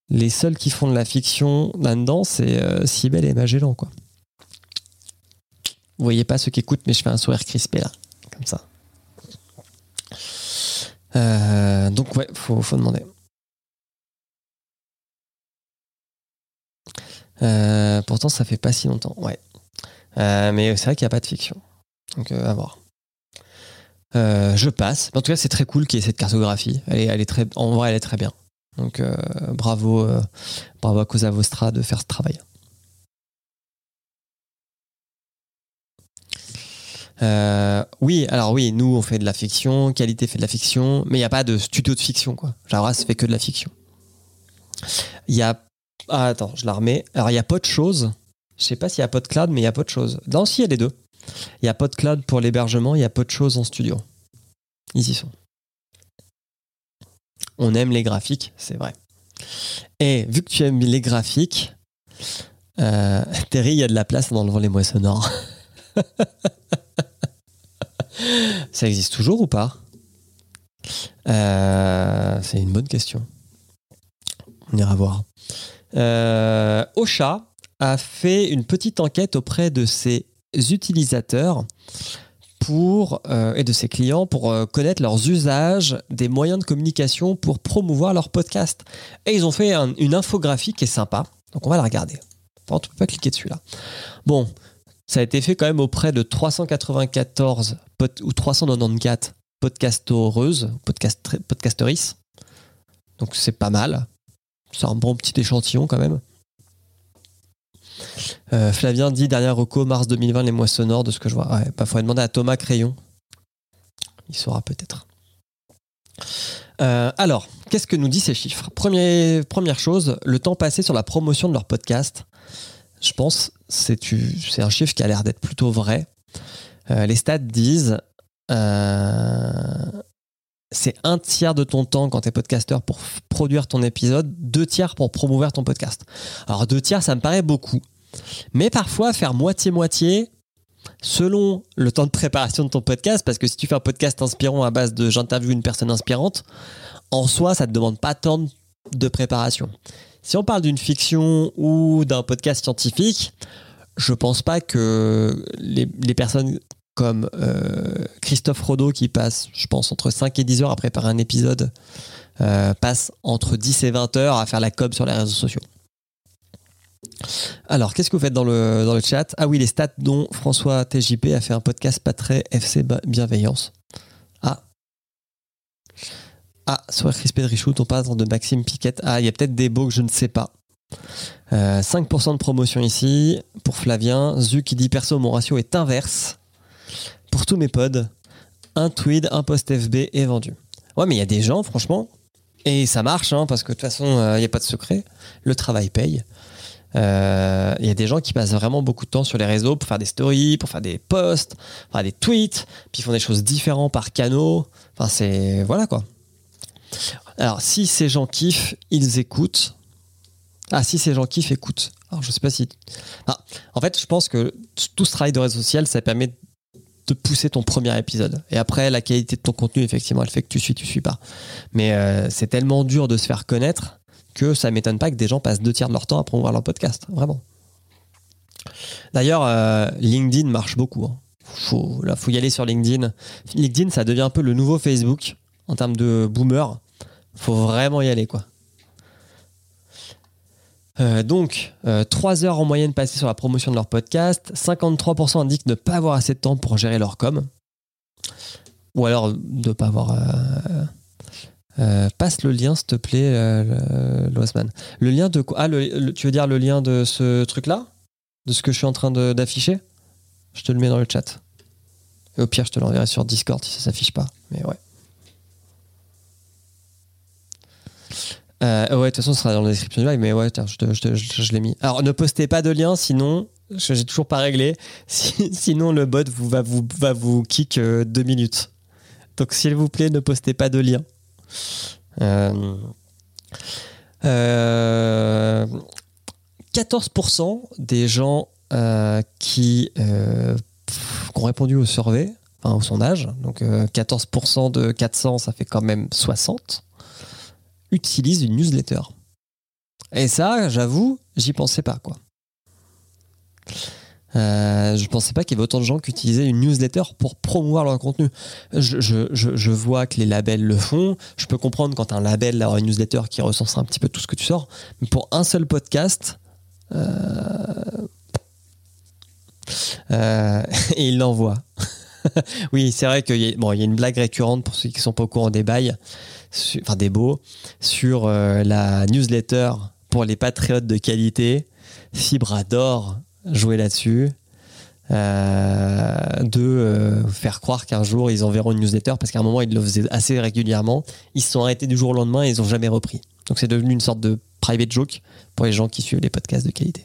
[SPEAKER 1] les seuls qui font de la fiction là-dedans, c'est euh, Cybèle et Magellan, quoi. Vous voyez pas ceux qui écoutent, mais je fais un sourire crispé là, comme ça. Euh, donc ouais, faut, faut demander. Euh, pourtant, ça fait pas si longtemps, ouais. Euh, mais c'est vrai qu'il n'y a pas de fiction. Donc, à voir. Euh, je passe. En tout cas, c'est très cool qu'il y ait cette cartographie. Elle est, très, en vrai, elle est très bien. Donc, euh, bravo, euh, bravo à Cosa Vostra de faire ce travail. Oui, alors oui, nous on fait de la fiction, Qualité fait de la fiction, mais il n'y a pas de studio de fiction quoi. Javras fait que de la fiction. Il y a. Ah, attends, je la remets. Alors il y a pas de choses. Je sais pas s'il y a pas de cloud, mais il y a pas de choses. Non, si, il y a les deux. Il y a pas de cloud pour l'hébergement, il y a pas de choses en studio. Ils y sont. On aime les graphiques, c'est vrai. Et vu que tu aimes les graphiques, euh, Terry, il y a de la place en enlevant les moissonneurs. Ça existe toujours ou pas? Euh, C'est une bonne question. On ira voir. Euh, Ocha a fait une petite enquête auprès de ses utilisateurs pour, euh, et de ses clients pour euh, connaître leurs usages des moyens de communication pour promouvoir leur podcast. Et ils ont fait un- une infographie qui est sympa. Donc on va la regarder. Enfin, tu peux pas cliquer dessus là. Bon, ça a été fait quand même auprès de 394 pod- ou 394 podcasteuses, podcast, podcasteristes. Donc c'est pas mal. C'est un bon petit échantillon quand même. Euh, Flavien dit dernière reco mars 2020 les mois sonores de ce que je vois. Ouais, bah, faudrait demander à Thomas Crayon. Il saura peut-être. Euh, alors, qu'est-ce que nous disent ces chiffres? Première chose, le temps passé sur la promotion de leur podcast. Je pense c'est un chiffre qui a l'air d'être plutôt vrai. Euh, les stats disent c'est un tiers de ton temps quand tu es podcasteur pour produire ton épisode, deux tiers pour promouvoir ton podcast. Alors deux tiers, ça me paraît beaucoup. Mais parfois, faire moitié-moitié, selon le temps de préparation de ton podcast, parce que si tu fais un podcast inspirant à base de j'interviewe une personne inspirante, en soi, ça ne te demande pas tant de préparation. Si on parle d'une fiction ou d'un podcast scientifique, je pense pas que les, personnes comme euh, Christophe Rodeau qui passe, je pense, entre 5 et 10 heures à préparer un épisode, euh, passe entre 10 et 20 heures à faire la com sur les réseaux sociaux. Alors, qu'est-ce que vous faites dans le, chat? Ah oui, les stats dont François TJP a fait un podcast pas très FC Bienveillance. Ah. Ah, sur Crispé de Richout, on parle de Maxime Piquette. Ah, il y a peut-être des beaux que je ne sais pas. Euh, 5% de promotion ici pour Flavien. Zu qui dit perso, mon ratio est inverse. Pour tous mes pods, un tweet, un post FB est vendu. Ouais, mais il y a des gens, franchement, et ça marche, hein, parce que de toute façon, il n'y a pas de secret. Le travail paye. Euh, Il y a des gens qui passent vraiment beaucoup de temps sur les réseaux pour faire des stories, pour faire des posts, pour faire des tweets, puis ils font des choses différentes par canaux. Enfin, c'est. Voilà quoi. Alors, si ces gens kiffent, ils écoutent. Ah, si ces gens kiffent, écoutent. Alors, je sais pas si. Ah, en fait, je pense que tout ce travail de réseau social, ça permet de pousser ton premier épisode. Et après, la qualité de ton contenu, effectivement, elle fait que tu suis, tu suis pas. Mais euh, c'est tellement dur de se faire connaître que ça m'étonne pas que des gens passent deux tiers de leur temps à promouvoir leur podcast. Vraiment. D'ailleurs, euh, LinkedIn marche beaucoup. hein. Faut, y aller sur LinkedIn. LinkedIn, ça devient un peu le nouveau Facebook en termes de boomer. Faut vraiment y aller, quoi. Euh, donc, 3 heures en moyenne passées sur la promotion de leur podcast. 53% indiquent ne pas avoir assez de temps pour gérer leur com. Ou alors de ne pas avoir. Euh, passe le lien, s'il te plaît, euh, Loisman. Le lien de quoi? Ah, tu veux dire le lien de ce truc-là? De ce que je suis en train d'afficher? Je te le mets dans le chat. Et au pire, je te l'enverrai sur Discord si ça s'affiche pas. Mais ouais. Euh, ouais, de toute façon, ce sera dans la description du live, mais ouais, je, te- je, l'ai mis. Alors, ne postez pas de lien, sinon, je- j'ai toujours pas réglé. Si- sinon, le bot vous, va, vous, va vous kick euh, deux minutes. Donc, s'il vous plaît, ne postez pas de lien. Euh, euh, 14% des gens euh, qui, euh, ont répondu au survey, enfin, au sondage, donc euh, 14% de 400, ça fait quand même 60, utilisent une newsletter. Et ça, j'avoue, j'y pensais pas, quoi. Euh, je pensais pas qu'il y avait autant de gens qui utilisaient une newsletter pour promouvoir leur contenu. Je, vois que les labels le font. Je peux comprendre quand un label a une newsletter qui recense un petit peu tout ce que tu sors. Mais pour un seul podcast, euh, euh, il l'envoie. oui, c'est vrai qu'il y, a, une blague récurrente pour ceux qui sont pas au courant des bails, enfin des beaux, sur euh, la newsletter pour les patriotes de qualité. Fibre adore jouer là-dessus. euh, de euh, faire croire qu'un jour ils enverront une newsletter parce qu'à un moment ils le faisaient assez régulièrement. Ils se sont arrêtés du jour au lendemain et ils ont jamais repris. Donc c'est devenu une sorte de private joke pour les gens qui suivent les podcasts de qualité.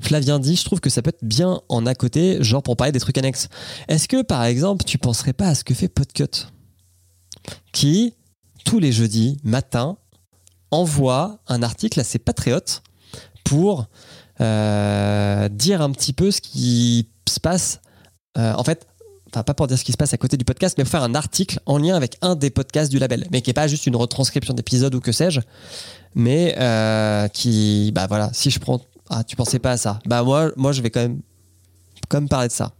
[SPEAKER 1] Flavien dit, je trouve que ça peut être bien en à côté, genre pour parler des trucs annexes. Est-ce que par exemple tu penserais pas à ce que fait Podcut? Qui tous les jeudis matin envoie un article à ses patriotes pour euh, dire un petit peu ce qui se passe. euh, en fait, enfin pas pour dire ce qui se passe à côté du podcast, mais pour faire un article en lien avec un des podcasts du label, mais qui est pas juste une retranscription d'épisode ou que sais-je, mais euh, qui, bah voilà, si je prends, ah tu pensais pas à ça, bah moi, moi je vais quand même, quand même parler de ça.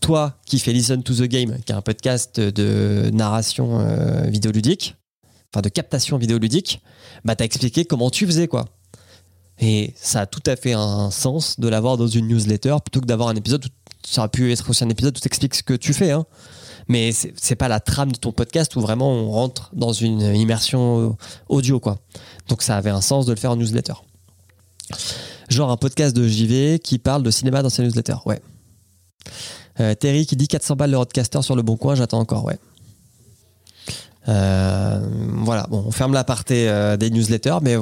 [SPEAKER 1] Toi qui fais Listen to the Game, qui est un podcast de narration euh, vidéoludique, enfin de captation vidéoludique, bah t'as expliqué comment tu faisais quoi. Et ça a tout à fait un sens de l'avoir dans une newsletter plutôt que d'avoir un épisode. Où, ça aurait pu être aussi un épisode où tu expliques ce que tu fais. Hein. Mais c'est pas la trame de ton podcast où vraiment on rentre dans une immersion audio. quoi. Donc ça avait un sens de le faire en newsletter. Genre un podcast de JV qui parle de cinéma dans ses newsletters. Ouais. Euh, Terry qui dit 400 balles le roadcaster sur le bon coin, j'attends encore. Ouais. Euh, voilà, bon, on ferme la partie euh, des newsletters, mais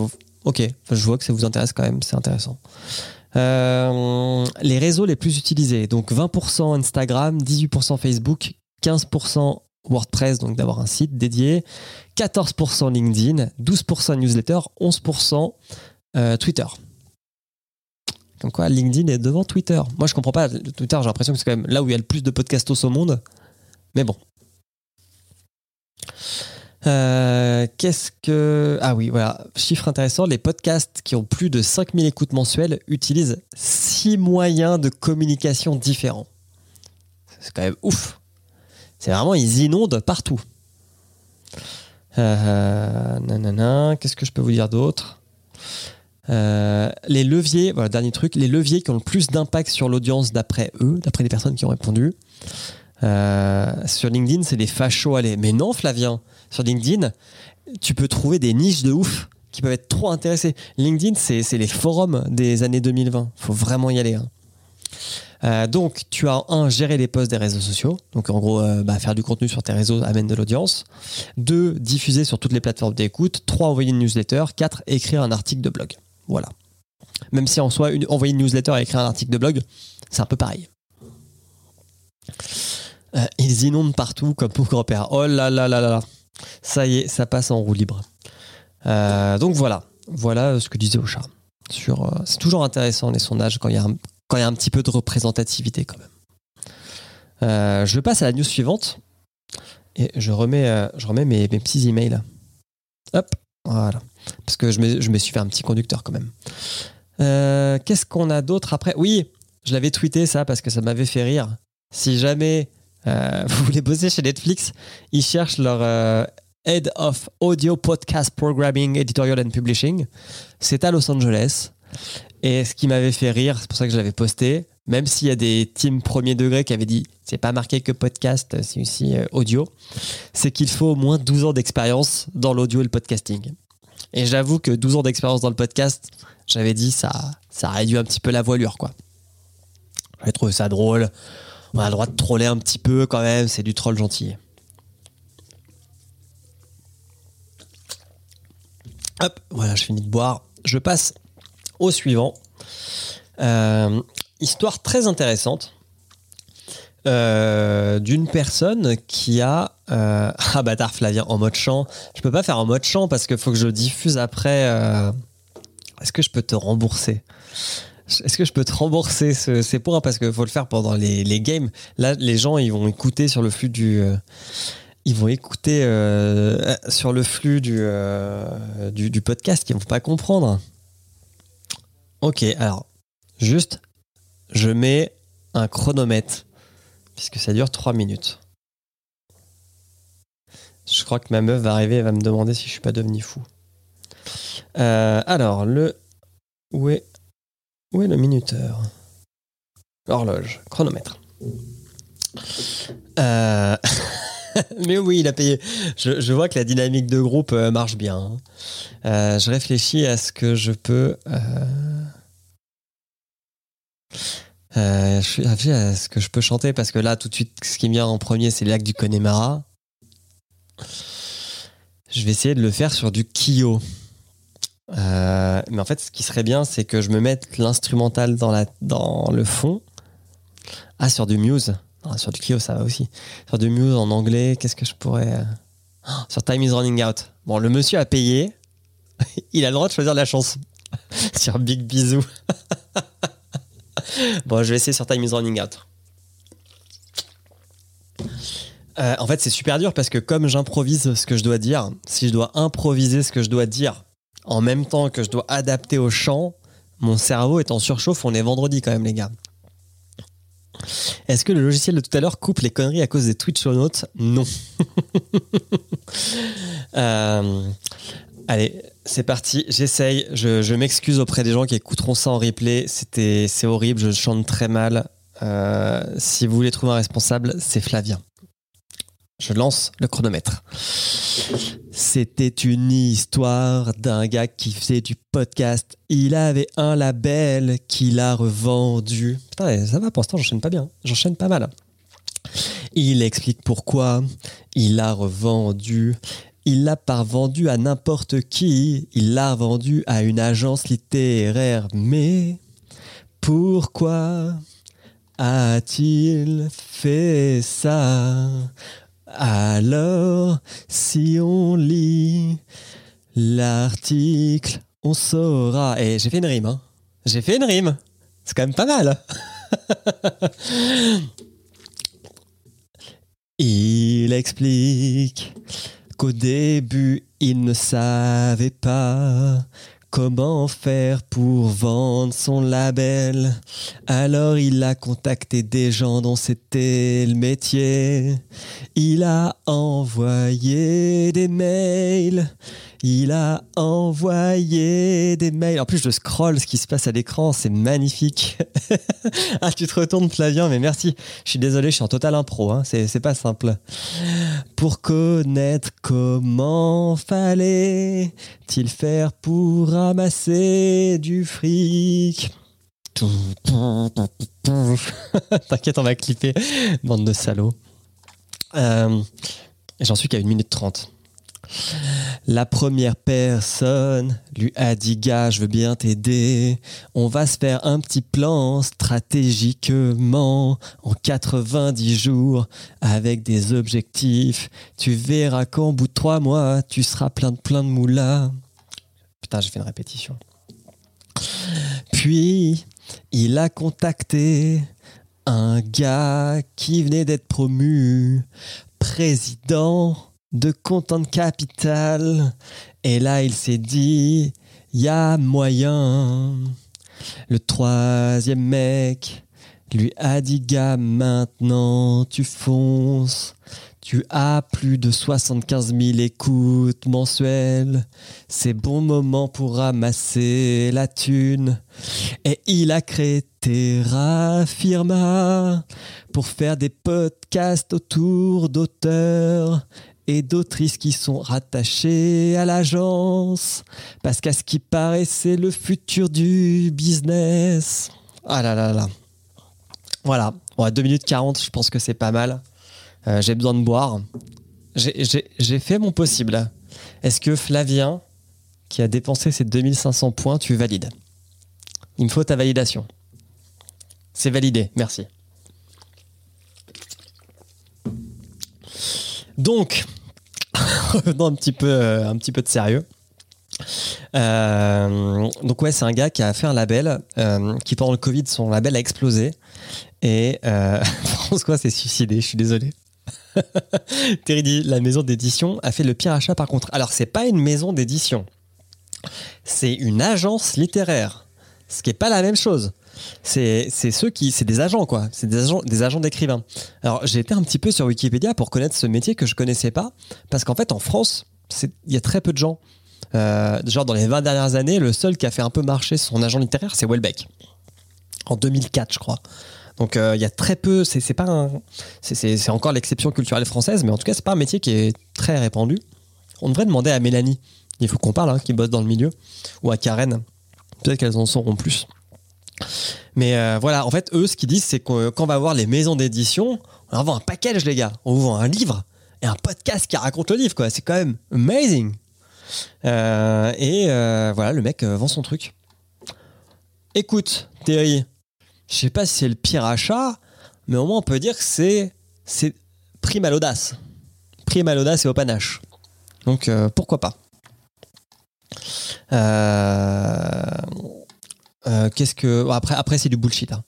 [SPEAKER 1] ok, je vois que ça vous intéresse quand même, c'est intéressant. Euh, les réseaux les plus utilisés, donc 20% Instagram, 18% Facebook, 15% WordPress, donc d'avoir un site dédié, 14% LinkedIn, 12% newsletter, 11% euh, Twitter. Comme quoi, LinkedIn est devant Twitter. Moi, je comprends pas. Twitter, j'ai l'impression que c'est quand même là où il y a le plus de podcastos au monde. Mais bon. Euh, Qu'est-ce que. Ah oui, voilà. Chiffre intéressant les podcasts qui ont plus de 5000 écoutes mensuelles utilisent 6 moyens de communication différents. C'est quand même ouf. C'est vraiment, ils inondent partout. Euh, nanana, Qu'est-ce que je peux vous dire d'autre? Euh, les leviers, voilà, dernier truc, les leviers qui ont le plus d'impact sur l'audience d'après eux, d'après les personnes qui ont répondu. Euh, sur LinkedIn, c'est les fachos allez. Mais non, Flavien, sur LinkedIn, tu peux trouver des niches de ouf qui peuvent être trop intéressées. LinkedIn, c'est les forums des années 2020. faut vraiment y aller. hein. Euh, donc, tu as un, gérer les posts des réseaux sociaux. Donc, en gros, euh, bah, faire du contenu sur tes réseaux amène de l'audience. Deux, diffuser sur toutes les plateformes d'écoute. Trois, envoyer une newsletter. Quatre, écrire un article de blog. Voilà. Même si en soi, envoyer une newsletter et écrire un article de blog, c'est un peu pareil. Euh, ils inondent partout comme pour grand-père. Oh là là là là là. Ça y est, ça passe en roue libre. Euh, donc voilà. Voilà ce que disait Ocha. Sur, euh, c'est toujours intéressant les sondages quand il y a un, quand il y a un petit peu de représentativité quand même. Euh, je passe à la news suivante et je remets, euh, mes, mes petits emails. Hop, voilà. Parce que je me, je me suis fait un petit conducteur quand même. Euh, Qu'est-ce qu'on a d'autre après? Oui, je l'avais tweeté ça parce que ça m'avait fait rire. Si jamais euh, vous voulez bosser chez Netflix, ils cherchent leur euh, Head of Audio Podcast Programming, Editorial and Publishing. C'est à Los Angeles. Et ce qui m'avait fait rire, c'est pour ça que je l'avais posté, même s'il y a des teams premier degré qui avaient dit c'est pas marqué que podcast, c'est aussi euh, audio, c'est qu'il faut au moins 12 ans d'expérience dans l'audio et le podcasting. Et j'avoue que 12 ans d'expérience dans le podcast, j'avais dit ça, ça réduit un petit peu la voilure, quoi. J'avais trouvé ça drôle. On a le droit de troller un petit peu quand même, c'est du troll gentil. Hop, voilà, je finis de boire. Je passe au suivant. Euh, histoire très intéressante euh, d'une personne qui a euh, ah bâtard Flavien en mode chant. Je peux pas faire en mode chant parce qu'il faut que je diffuse après. euh, Est-ce que je peux te rembourser? Est-ce que je peux te rembourser ce, ces points? Parce qu'il faut le faire pendant les, les games. Là, les gens ils vont écouter sur le flux du. euh, ils vont écouter euh, sur le flux du, euh, du, podcast, ils vont pas comprendre. Ok, alors Juste, je mets un chronomètre, puisque ça dure 3 minutes. Je crois que ma meuf va arriver et va me demander si je suis pas devenu fou. Euh, alors, le. Où est. Où est le minuteur? Horloge, chronomètre. Euh, Mais oui, il a payé. Je, vois que la dynamique de groupe euh, marche bien. Hein. Euh, je réfléchis à ce que je peux. je suis à ce que je peux chanter parce que là, tout de suite, ce qui me vient en premier, c'est l'acte du Connemara. Je vais essayer de le faire sur du Kyo. Mais en fait, ce qui serait bien, c'est que je me mette l'instrumental dans, dans le fond. Ah, sur du Muse. Ah, sur du Clio, ça va aussi. Sur du Muse en anglais, qu'est-ce que je pourrais. Euh, oh, sur Time is Running Out. Bon, le monsieur a payé. Il a le droit de choisir la chanson. sur Big Bisou. bon, je vais essayer sur Time is Running Out. Euh, en fait, c'est super dur parce que comme j'improvise ce que je dois dire, si je dois improviser ce que je dois dire en même temps que je dois adapter au chant, mon cerveau est en surchauffe. On est vendredi quand même, les gars. Est-ce que le logiciel de tout à l'heure coupe les conneries à cause des Twitch notes Non. Euh, allez, c'est parti. J'essaye. Je, m'excuse auprès des gens qui écouteront ça en replay. C'était, c'est horrible. Je chante très mal. Euh, si vous voulez trouver un responsable, c'est Flavien. Je lance le chronomètre. C'était une histoire d'un gars qui faisait du podcast. Il avait un label qu'il a revendu. Putain, ça va, pour l'instant, j'enchaîne pas bien. J'enchaîne pas mal. Il explique pourquoi il l'a revendu. Il l'a pas vendu à n'importe qui. Il l'a vendu à une agence littéraire. Mais pourquoi a-t-il fait ça? Alors, si on lit l'article, on saura. Et j'ai fait une rime, hein. J'ai fait une rime. C'est quand même pas mal. Il explique qu'au début, il ne savait pas Comment faire pour vendre son label? Alors il a contacté des gens dont c'était le métier. Il a envoyé des mails. Il a envoyé des mails. En plus, je scroll ce qui se passe à l'écran, c'est magnifique. ah, tu te retournes, Flavien, mais merci. Je suis désolé, je suis en total impro, hein. c'est pas simple. Pour connaître comment fallait-il faire pour ramasser du fric? T'inquiète, on va clipper, bande de salauds. Euh, J'en suis qu'à 1 minute 30. La première personne lui a dit gars, je veux bien t'aider. On va se faire un petit plan stratégiquement en 90 jours avec des objectifs. Tu verras qu'en bout de trois mois, tu seras plein de plein de moulas. Putain, j'ai fait une répétition. Puis, il a contacté un gars qui venait d'être promu président de Content Capital. Et là, il s'est dit, y a moyen. Le troisième mec lui a dit, gars, maintenant tu fonces. Tu as plus de 75 000 écoutes mensuelles. C'est bon moment pour ramasser la thune. Et il a créé Terra Firma pour faire des podcasts autour d'auteurs et d'autrices qui sont rattachées à l'agence. Parce qu'à ce qui paraît, c'est le futur du business. Ah là là là. Voilà. Bon, à 2 minutes 40, je pense que c'est pas mal. Euh, j'ai besoin de boire. J'ai fait mon possible. Est-ce que Flavien, qui a dépensé ses 2500 points, tu valides? Il me faut ta validation. C'est validé, merci. Donc, revenons un petit peu, euh, un petit peu de sérieux. Euh, donc ouais, c'est un gars qui a fait un label euh, qui pendant le Covid, son label a explosé et François s'est suicidé. Je suis désolé. Terry dit la maison d'édition a fait le pire achat par contre. Alors c'est pas une maison d'édition, c'est une agence littéraire, ce qui est pas la même chose. C'est ceux qui c'est des agents quoi, c'est des agents des agents d'écrivains. Alors j'ai été un petit peu sur Wikipédia pour connaître ce métier que je connaissais pas parce qu'en fait en France il y a très peu de gens. Euh, genre dans les 20 dernières années, le seul qui a fait un peu marcher son agent littéraire, c'est Welbeck. En 2004, je crois. Donc euh, il y a très peu, c'est pas c'est encore l'exception culturelle française, mais en tout cas c'est pas un métier qui est très répandu. On devrait demander à Mélanie, il faut qu'on parle, hein, qui bosse dans le milieu, ou à Karen, peut-être qu'elles en sauront plus. Mais euh, voilà, en fait, eux, ce qu'ils disent, c'est que quand on va voir les maisons d'édition, on leur vend un package, les gars. On vous vend un livre et un podcast qui raconte le livre, quoi. C'est quand même amazing. Euh, et euh, voilà, le mec euh, vend son truc. Écoute, Terry, je sais pas si c'est le pire achat, mais au moins on peut dire que c'est c'est prime à l'audace. Prime à l'audace et au panache. Donc euh, pourquoi pas. Euh, euh, Qu'est-ce que après après c'est du bullshit. hein.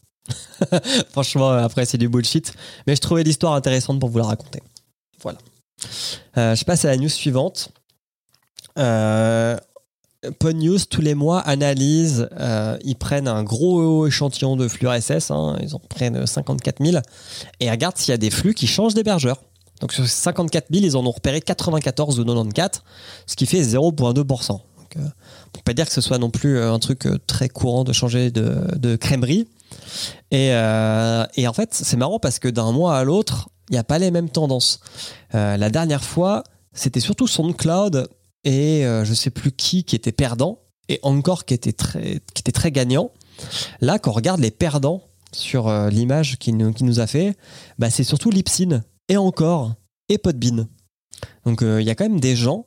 [SPEAKER 1] Franchement après c'est du bullshit, mais je trouvais l'histoire intéressante pour vous la raconter. Voilà. Euh, je passe à la news suivante. Euh, News, tous les mois, analyse. euh, ils prennent un gros échantillon de flux RSS. hein, ils en prennent 54 000. Et regardent s'il y a des flux qui changent d'hébergeur. Donc sur ces 54 000, ils en ont repéré 94 ou 94, ce qui fait 0,2%. Donc, euh, peut pas dire que ce soit non plus euh, un truc euh, très courant de changer de, de crèmerie. Et, et en fait, c'est marrant parce que d'un mois à l'autre, il n'y a pas les mêmes tendances. La dernière fois, c'était surtout SoundCloud et je sais plus qui qui était perdant et encore qui était très, qui était très gagnant. Là, quand on regarde les perdants sur l'image qu'il nous, qu'il nous a fait, bah, c'est surtout Lipsyn et encore et Podbean. Donc il y a quand même des gens,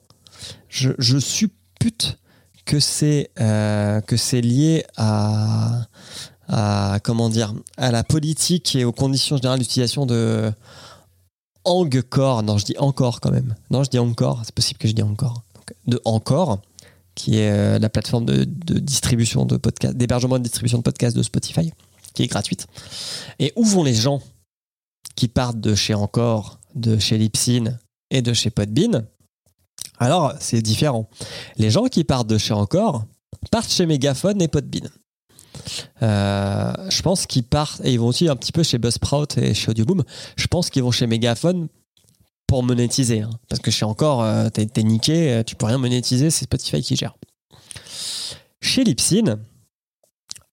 [SPEAKER 1] je, je suppute que c'est euh, que c'est lié à, comment dire à la politique et aux conditions générales d'utilisation de Angkor. Non, je dis encore quand même. Non, je dis encore. C'est possible que je dis encore. De Encore, qui est euh, la plateforme de, distribution de podcasts, d'hébergement de distribution de podcasts de Spotify, qui est gratuite. Et où vont les gens qui partent de chez Encore, de chez Lipsyn et de chez Podbean? Alors, c'est différent. Les gens qui partent de chez Encore partent chez Megaphone et Podbean. Euh, je pense qu'ils partent et ils vont aussi un petit peu chez Buzzsprout et chez Audioboom. Je pense qu'ils vont chez Megaphone pour monétiser. hein. Parce que chez encore, euh, t'es niqué, euh, tu peux rien monétiser, c'est Spotify qui gère. Chez Lipsyn,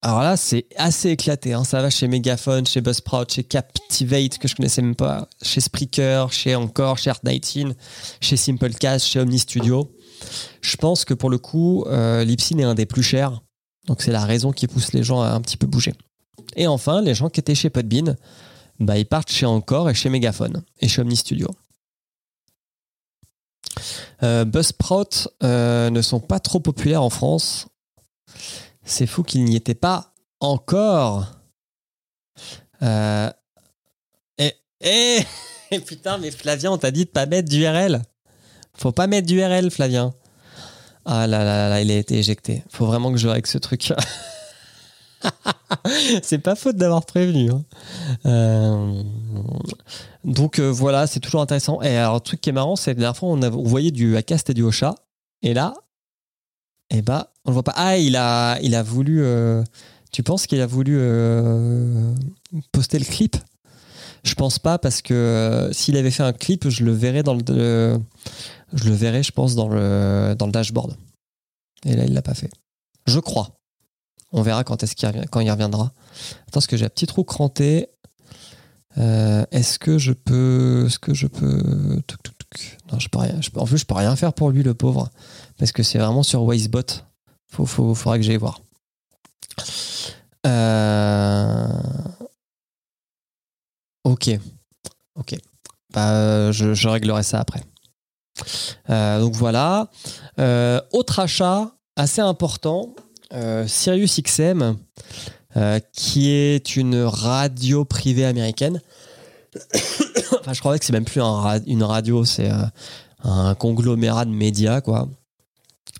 [SPEAKER 1] alors là, c'est assez éclaté. hein. Ça va chez Megaphone, chez Buzzsprout, chez Captivate, que je connaissais même pas, chez Spreaker, chez Encore, chez Art19, chez Simplecast, chez Omni Studio. Je pense que pour le coup, euh, Lipsyn est un des plus chers. Donc c'est la raison qui pousse les gens à un petit peu bouger. Et enfin, les gens qui étaient chez Podbean, bah, ils partent chez Encore et chez Megaphone et chez Omni Studio. Euh, euh, ne sont pas trop populaires en France. C'est fou qu'ils n'y étaient pas encore. Euh, et, putain, mais Flavien, on t'a dit de pas mettre d'URL. Faut pas mettre d'URL, Flavien. Ah là là là il a été éjecté. Faut vraiment que je règle ce truc. c'est pas faute d'avoir prévenu. hein. Euh, donc euh, voilà, c'est toujours intéressant. Et alors, le truc qui est marrant, c'est que la dernière fois, on voyait du Acast et du Ocha. Et là, eh bah, on le voit pas. Ah, il a, il a voulu. euh, tu penses qu'il a voulu euh, poster le clip? Je pense pas parce que euh, s'il avait fait un clip, je le verrais dans le, je le verrais, je pense, dans le, dashboard. Et là, il l'a pas fait. Je crois. On verra quand est-ce quand il reviendra. Attends, parce que j'ai un petit trou cranté? Est-ce que je peux, est-ce que je peux, non, je peux rien. en plus, je peux rien faire pour lui, le pauvre, parce que c'est vraiment sur Wisebot. Faut, faut, faudra que j'aille voir. Euh, Ok, ok. Bah, je, réglerai ça après. Euh, donc voilà. Euh, autre achat assez important, Sirius XM, qui est une radio privée américaine. enfin, je crois que c'est même plus une radio, c'est un conglomérat de médias, quoi.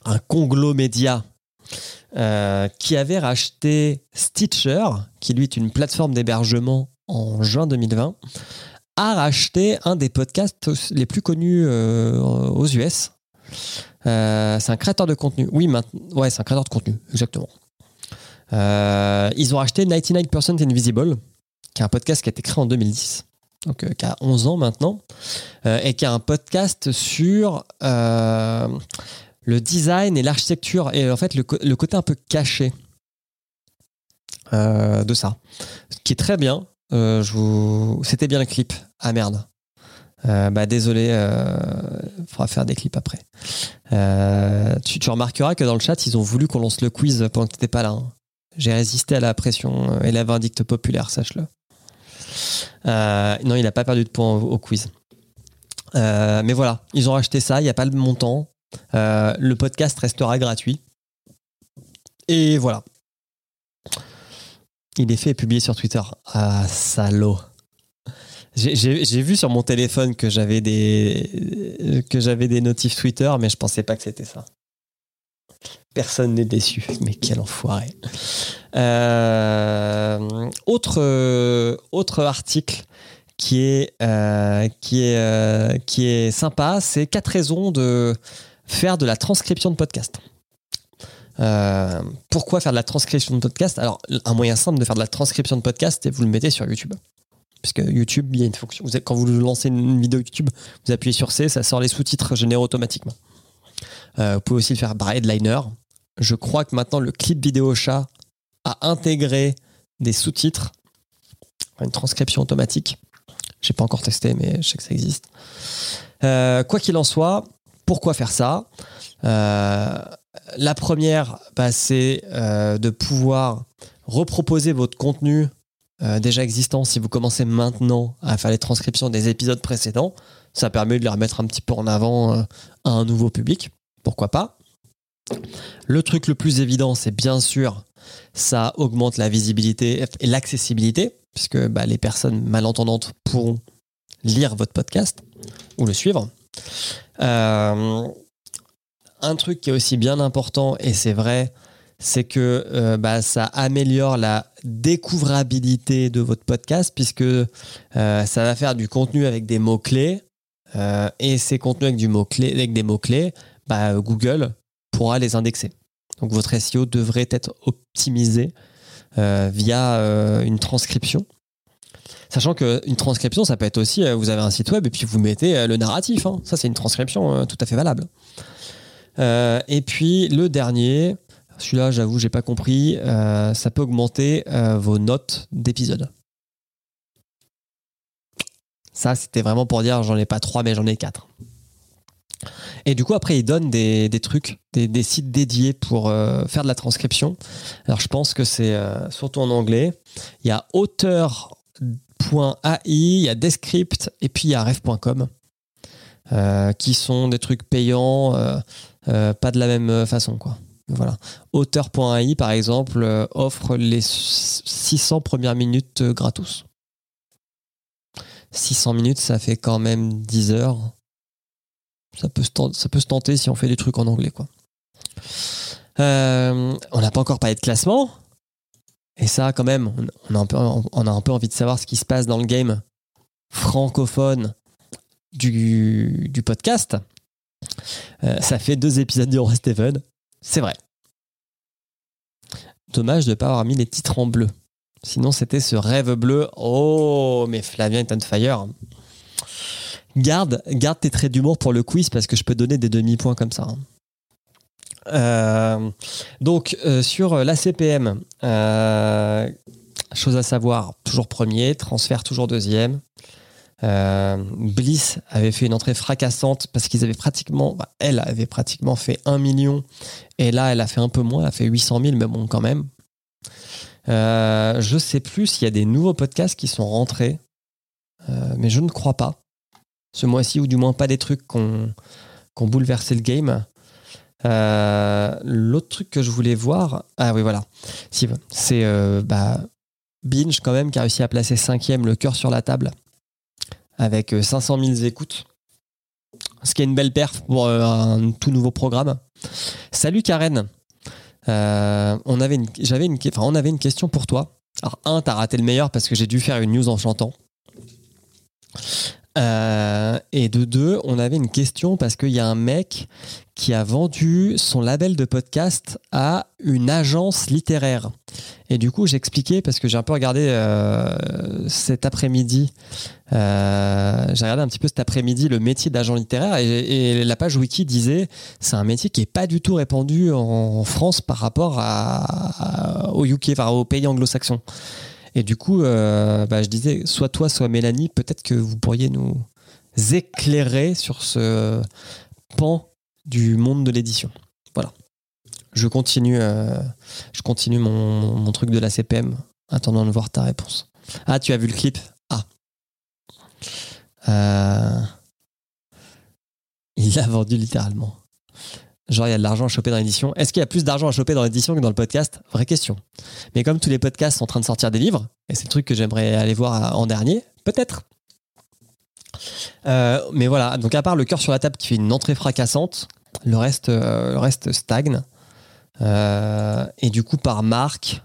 [SPEAKER 1] Un conglomédia euh, qui avait racheté Stitcher, qui lui est une plateforme d'hébergement en juin 2020, a racheté un des podcasts les plus connus euh, aux US. Euh, c'est un créateur de contenu. Oui, c'est un créateur de contenu, exactement. Ils ont acheté 99% Invisible, qui est un podcast qui a été créé en 2010, donc qui a 11 ans maintenant, et qui a un podcast sur le design et l'architecture, et en fait le, le, côté un peu caché de ça, qui est très bien. vous... C'était bien le clip. Ah merde. Euh, bah désolé, euh, faudra faire des clips après. Euh, tu, tu, remarqueras que dans le chat, ils ont voulu qu'on lance le quiz pendant que t'étais pas là. Hein. J'ai résisté à la pression et la vindicte populaire, sache-le. Euh, non, il n'a pas perdu de points au, quiz. Euh, mais voilà, ils ont racheté ça, il n'y a pas de montant. Le podcast restera gratuit. Et voilà. Il est fait et publié sur Twitter. Ah, salaud. J'ai vu sur mon téléphone que j'avais des des notifs Twitter, mais je pensais pas que c'était ça. Personne n'est déçu, mais quel enfoiré. Euh, autre autre article qui est euh, qui est euh, qui est sympa, c'est quatre raisons de faire de la transcription de podcast. pourquoi faire de la transcription de podcast? Alors, un moyen simple de faire de la transcription de podcast, c'est vous le mettez sur YouTube puisque YouTube, il y a une fonction. Quand vous lancez une vidéo YouTube, vous appuyez sur C, ça sort les sous-titres générés automatiquement. Euh, vous pouvez aussi le faire par Headliner. Je crois que maintenant le clip vidéo chat a intégré des sous-titres, une transcription automatique. J'ai pas encore testé, mais je sais que ça existe. Euh, quoi qu'il en soit, pourquoi faire ça? Euh, La première, bah, c'est de pouvoir reproposer votre contenu euh, déjà existants, si vous commencez maintenant à faire les transcriptions des épisodes précédents, ça permet de les remettre un petit peu en avant euh, à un nouveau public. Pourquoi pas? Le truc le plus évident, c'est bien sûr, ça augmente la visibilité et l'accessibilité, puisque bah, les personnes malentendantes pourront lire votre podcast ou le suivre. Euh, un truc qui est aussi bien important, et c'est vrai, c'est que euh, bah, ça améliore la découvrabilité de votre podcast puisque euh, ça va faire du contenu avec des mots-clés et ces contenus avec, avec des mots-clés, bah, Google pourra les indexer. Donc votre SEO devrait être optimisé via une transcription. Sachant qu'une transcription, ça peut être aussi, vous avez un site web et puis vous mettez le narratif. Hein. Ça, c'est une transcription tout à fait valable. et puis le dernier, celui-là, j'avoue, j'ai pas compris. Euh, ça peut augmenter euh, vos notes d'épisode. Ça, c'était vraiment pour dire j'en ai pas trois, mais j'en ai quatre. Et du coup, après, ils donnent des, trucs, des, sites dédiés pour euh, faire de la transcription. Alors, je pense que c'est surtout en anglais. Il y a auteur.ai, il y a Descript et puis il y a ref.com qui sont des trucs payants, pas de la même façon, quoi. Voilà. Auteur.ai, par exemple, euh, offre les 600 premières minutes euh, gratos. 600 minutes, ça fait quand même 10 heures. Ça peut, se tenter, ça peut se tenter si on fait des trucs en anglais. Quoi. Euh, on n'a pas encore parlé de classement. Et ça, quand même, on a, un peu, envie de savoir ce qui se passe dans le game francophone du, podcast. ça fait deux épisodes du Roi Steven. C'est vrai. Dommage de ne pas avoir mis les titres en bleu. Sinon, c'était ce rêve bleu. Oh, mais Flavien est on fire. Garde, garde tes traits d'humour pour le quiz parce que je peux donner des demi-points comme ça. Hein. Euh, donc, euh, sur euh, chose à savoir, toujours premier, transfert toujours deuxième. Bliss avait fait une entrée fracassante parce qu'ils avaient pratiquement, bah, elle avait pratiquement fait 1 million et là elle a fait un peu moins, elle a fait 800 000, mais bon, quand même. Euh, je sais plus s'il y a des nouveaux podcasts qui sont rentrés, mais je ne crois pas. Ce mois-ci, ou du moins pas des trucs qui ont, bouleversé le game. L'autre truc que je voulais voir, ah oui, voilà, c'est bah, Binge quand même qui a réussi à placer cinquième le cœur sur la table avec 500 euh, 000 écoutes. Ce qui est une belle perf pour euh, un tout nouveau programme. Salut Karen. Euh, on avait une question pour toi. Alors, un, t'as raté le meilleur parce que j'ai dû faire une news en chantant. Euh, et de deux, on avait une question parce qu'il y a un mec qui a vendu son label de podcast à une agence littéraire. Et du coup, j'expliquais parce que j'ai un peu regardé euh, cet après-midi. euh, j'ai regardé un petit peu cet après-midi le métier d'agent littéraire et, la page wiki disait c'est un métier qui est pas du tout répandu en, France par rapport à- au UK, enfin aux pays anglo-saxons. Et du coup, euh, bah, je disais, soit toi, soit Mélanie, peut-être que vous pourriez nous éclairer sur ce pan du monde de l'édition. Voilà. Je continue, euh, je continue mon, mon truc de la CPM, attendant de voir ta réponse. Ah, tu as vu le clip? Ah. Euh, Il l'a vendu littéralement. Genre, il y a de l'argent à choper dans l'édition. Est-ce qu'il y a plus d'argent à choper dans l'édition que dans le podcast? Vraie question. Mais comme tous les podcasts sont en train de sortir des livres, et c'est le truc que j'aimerais aller voir en dernier, peut-être. Euh, mais voilà, donc à part le cœur sur la table qui fait une entrée fracassante, le reste, euh, le reste stagne. Euh, et du coup, par marque,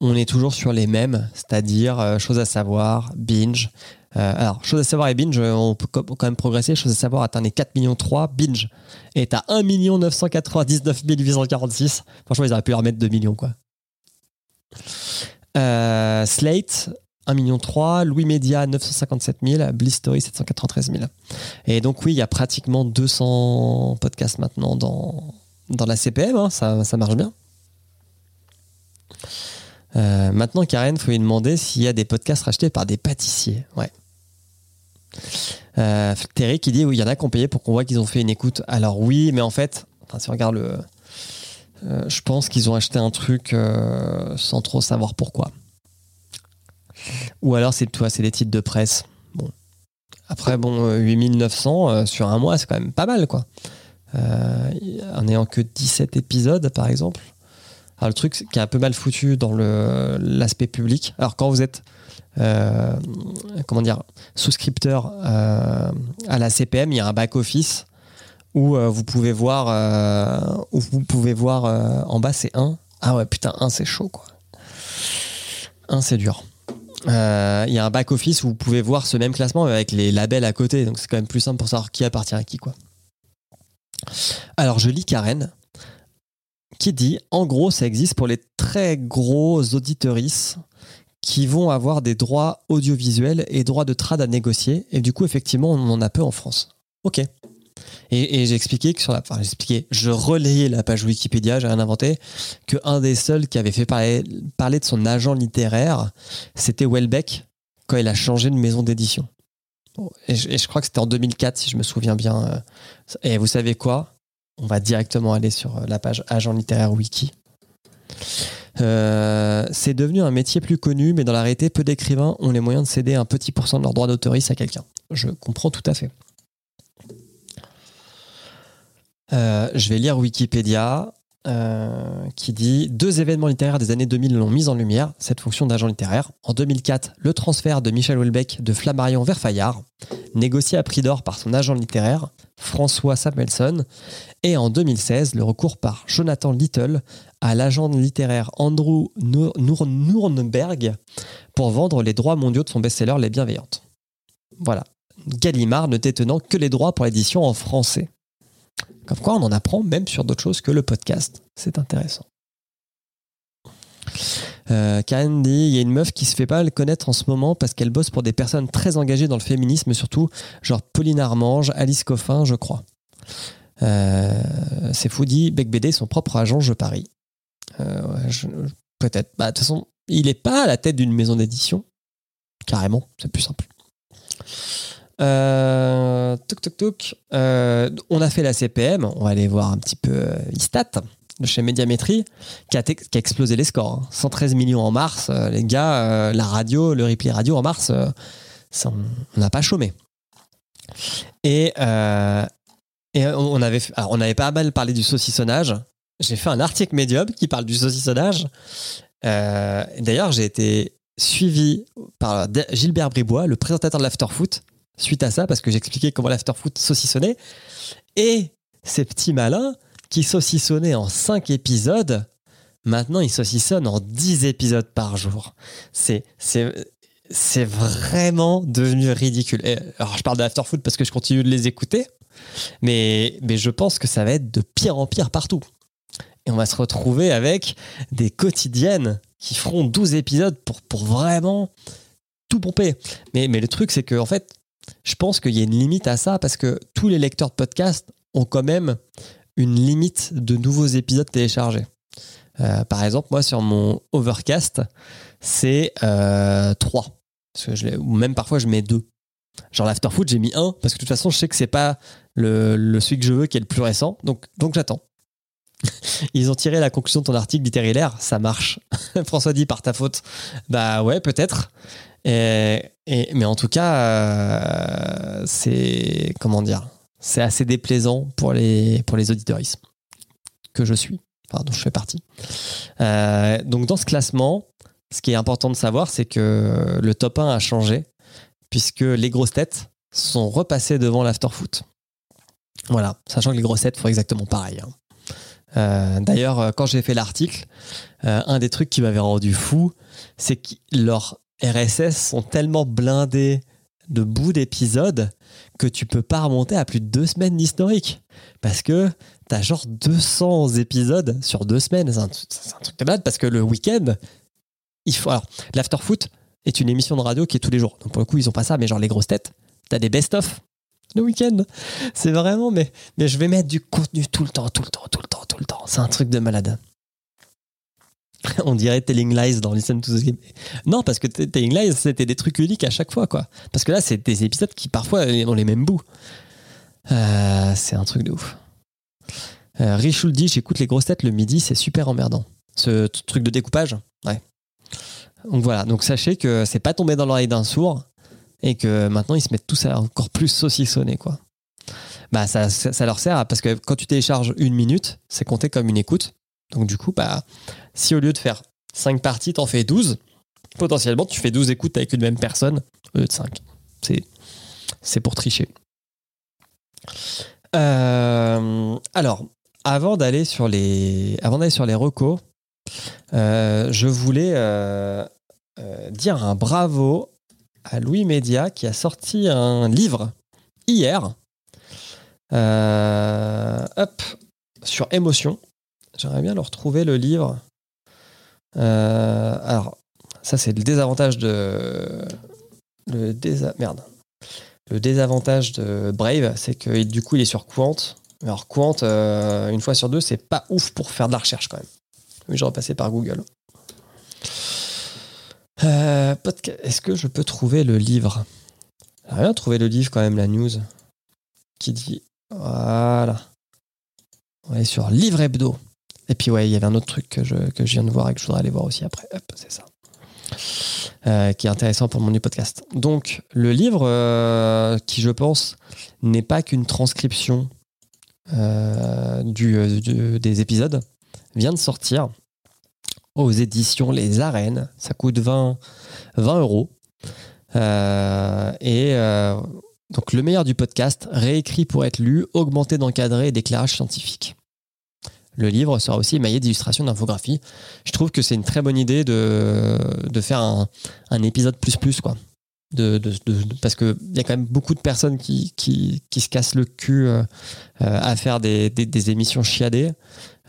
[SPEAKER 1] on est toujours sur les mêmes, c'est-à-dire euh, chose à savoir, binge. Euh, alors, chose à savoir et binge, on peut quand même progresser. Chose à savoir atteint les 4 millions 3, binge est à 1 999 846. Franchement, ils auraient pu leur mettre 2 millions, quoi. Euh, Slate, 1 million 3, Louis Media 957 000, Bliss Story 793 000. Et donc oui, il y a pratiquement 200 podcasts maintenant dans, la CPM, hein, ça, marche bien. Euh, maintenant, Karen, faut lui demander s'il y a des podcasts rachetés par des pâtissiers. Ouais. Euh, Terry qui dit oui, il y en a qui ont payé pour qu'on voit qu'ils ont fait une écoute. Alors oui, mais en fait, si on regarde le, euh, je pense qu'ils ont acheté un truc euh, sans trop savoir pourquoi. Ou alors c'est toi, c'est des titres de presse. Bon. Après, bon, euh, 8900 euh, sur un mois, c'est quand même pas mal, quoi. En n'ayant que 17 épisodes, par exemple. Alors, le truc qui est un peu mal foutu dans l'aspect public. Alors, quand vous êtes, euh, comment dire, souscripteur euh, à la CPM, il y a un back-office où euh, vous pouvez voir, où vous pouvez voir en bas, c'est 1. Ah ouais, putain, 1, c'est chaud, quoi. 1, c'est dur. Il y a un back-office où vous pouvez voir ce même classement avec les labels à côté. Donc c'est quand même plus simple pour savoir qui appartient à qui. Quoi. Alors je lis Karen qui dit En gros, ça existe pour les très gros auditoristes qui vont avoir des droits audiovisuels et droits de trad à négocier. Et du coup, effectivement, on en a peu en France. Ok. Et, j'ai expliqué que sur la. Enfin, j'ai expliqué, je relayais la page Wikipédia, j'ai rien inventé, que un des seuls qui avait fait parler, parler de son agent littéraire, c'était Welbeck quand il a changé de maison d'édition. Et je, et je crois que c'était en 2004, si je me souviens bien. euh. Et vous savez quoi? On va directement aller sur euh, la page agent littéraire wiki. Euh, c'est devenu un métier plus connu, mais dans la réalité, peu d'écrivains ont les moyens de céder un petit pourcent de leur droit d'autorisme à quelqu'un. Je comprends tout à fait. Euh, je vais lire Wikipédia euh, qui dit deux événements littéraires des années 2000 l'ont mise en lumière, cette fonction d'agent littéraire. En 2004, le transfert de Michel Houellebecq de Flammarion vers Fayard, négocié à prix d'or par son agent littéraire, François Samuelson. Et en 2016, le recours par Jonathan Little à l'agent littéraire Andrew Nurnberg pour vendre les droits mondiaux de son best-seller Les Bienveillantes. Voilà. Gallimard ne détenant que les droits pour l'édition en français. Comme quoi, on en apprend même sur d'autres choses que le podcast. C'est intéressant. Euh, Karen dit il y a une meuf qui se fait pas le connaître en ce moment parce qu'elle bosse pour des personnes très engagées dans le féminisme, surtout genre Pauline Armange, Alice Coffin, je crois. Euh, c'est fou dit Bec BD, son propre agent, je parie. Euh, Peut-être. Bah, De toute façon, il est pas à la tête d'une maison d'édition. Carrément, c'est plus simple. Euh, toc toc on a fait la CPM. On va aller voir un petit peu Istat de chez Médiamétrie qui a, explosé les scores. hein. 113 millions en mars. Euh, les gars, euh, la radio, le replay radio en mars, euh, ça, on n'a pas chômé. Et, et on avait, on pas mal parlé du saucissonnage. J'ai fait un article Medium qui parle du saucissonnage. D'ailleurs, j'ai été suivi par Gilbert Bribois, le présentateur de l'Afterfoot, suite à ça, parce que j'expliquais comment l'Afterfoot saucissonnait. Et ces petits malins qui saucissonnaient en 5 épisodes, maintenant ils saucissonnent en 10 épisodes par jour. C'est, vraiment devenu ridicule. Alors, je parle de Afterfood parce que je continue de les écouter, mais, je pense que ça va être de pire en pire partout. Et on va se retrouver avec des quotidiennes qui feront 12 épisodes pour, vraiment tout pomper. Mais, mais le truc, c'est que, en fait, je pense qu'il y a une limite à ça parce que tous les lecteurs de podcasts ont quand même une limite de nouveaux épisodes téléchargés. Euh, par exemple, moi, sur mon Overcast, c'est euh, 3. Parce que je ou même parfois, je mets 2. Genre l'Afterfood, j'ai mis 1 parce que de toute façon, je sais que c'est pas le, le, celui que je veux qui est le plus récent. Donc, donc j'attends. Ils ont tiré la conclusion de ton article littéraire, ça marche. François dit par ta faute. Bah ouais, peut-être. Et, et, mais en tout cas, euh, c'est comment dire, c'est assez déplaisant pour les pour auditoristes que je suis, dont je fais partie. Euh, donc dans ce classement, ce qui est important de savoir, c'est que le top 1 a changé puisque les grosses têtes sont repassées devant l'afterfoot. Voilà, sachant que les grosses têtes font exactement pareil. Hein. Euh, D'ailleurs, quand j'ai fait l'article, euh, un des trucs qui m'avait rendu fou, c'est que leurs RSS sont tellement blindés de bouts d'épisodes que tu peux pas remonter à plus de deux semaines d'historique. Parce que t'as genre 200 épisodes sur deux semaines. C'est un, truc de malade parce que le week-end, il faut. Alors, l'Afterfoot est une émission de radio qui est tous les jours. Donc pour le coup, ils ont pas ça, mais genre les grosses têtes, t'as des best-of le week-end. C'est vraiment, mais, mais je vais mettre du contenu tout le temps, tout le temps, tout le temps, tout le temps. C'est un truc de malade. On dirait Telling Lies dans Listen to the Game. Non, parce que Telling Lies, c'était des trucs uniques à chaque fois, quoi. Parce que là, c'est des épisodes qui parfois ont les mêmes bouts. Euh, c'est un truc de ouf. Euh, Richul dit J'écoute les grosses têtes le midi, c'est super emmerdant. Ce truc de découpage, ouais. Donc voilà, donc sachez que c'est pas tombé dans l'oreille d'un sourd et que maintenant ils se mettent tous à encore plus saucissonner, quoi. Bah, ça, ça leur sert parce que quand tu télécharges une minute, c'est compté comme une écoute. Donc du coup, bah, si au lieu de faire 5 parties, t'en fais 12, potentiellement tu fais 12 écoutes avec une même personne au lieu de 5. C'est, pour tricher. Euh, alors, avant d'aller sur les, avant d'aller sur les recos, euh, je voulais euh, dire un bravo à Louis Média qui a sorti un livre hier. hop, sur émotion. J'aimerais bien le retrouver, le livre. Euh, alors, ça, c'est le désavantage de. Le. Merde. Le désavantage de Brave, c'est que du coup, il est sur Quant. Alors, Quant, euh, une fois sur deux, c'est pas ouf pour faire de la recherche quand même. Mais j'ai repassé par Google. Euh, Est-ce que je peux trouver le livre? J'ai rien trouvé le livre quand même, la news. Qui dit. Voilà. On est sur Livre Hebdo. Et puis ouais, il y avait un autre truc que je, que je viens de voir et que je voudrais aller voir aussi après. Hop, c'est ça. Euh, qui est intéressant pour mon podcast. Donc le livre, euh, qui je pense n'est pas qu'une transcription euh, du, des épisodes, vient de sortir aux éditions Les Arènes. Ça coûte 20, 20 euros. Et donc le meilleur du podcast, réécrit pour être lu, augmenté d'encadré et d'éclairage scientifique. Le livre sera aussi émaillé d'illustrations d'infographie. Je trouve que c'est une très bonne idée de, faire un, épisode plus plus, quoi. De, de, parce qu'il y a quand même beaucoup de personnes qui, se cassent le cul euh, à faire des, émissions chiadées.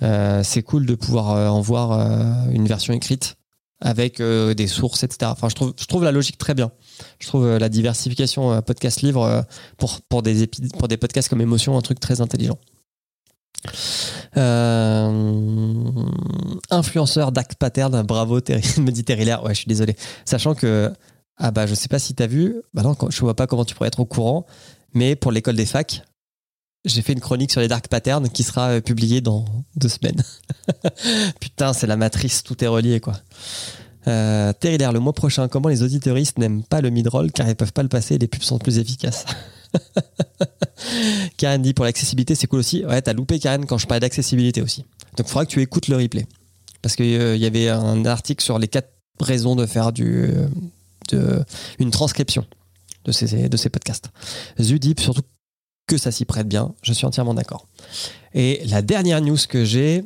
[SPEAKER 1] Euh, c'est cool de pouvoir euh, en voir euh, une version écrite avec euh, des sources, etc. Je trouve, la logique très bien. Je trouve la diversification podcast-livre pour, pour, des pour des podcasts comme Émotion un truc très intelligent. Euh, influenceur Dac Pattern, bravo me dit Terry. Ouais, je suis désolé. Sachant que, ah bah je sais pas si t'as vu, bah non, je vois pas comment tu pourrais être au courant, mais pour l'école des facs, j'ai fait une chronique sur les dark patterns qui sera euh, publiée dans deux semaines. Putain, c'est la matrice, tout est relié quoi. Euh, le mois prochain, comment les auditeuristes n'aiment pas le mid-roll car ils peuvent pas le passer et les pubs sont plus efficaces? Karen dit pour l'accessibilité, c'est cool aussi. Ouais, t'as loupé Karen quand je parlais d'accessibilité aussi. Donc il faudra que tu écoutes le replay. Parce qu'il euh, y avait un article sur les quatre raisons de faire du, euh, de, une transcription de ces, podcasts. Zudip, surtout que ça s'y prête bien, je suis entièrement d'accord. Et la dernière news que j'ai,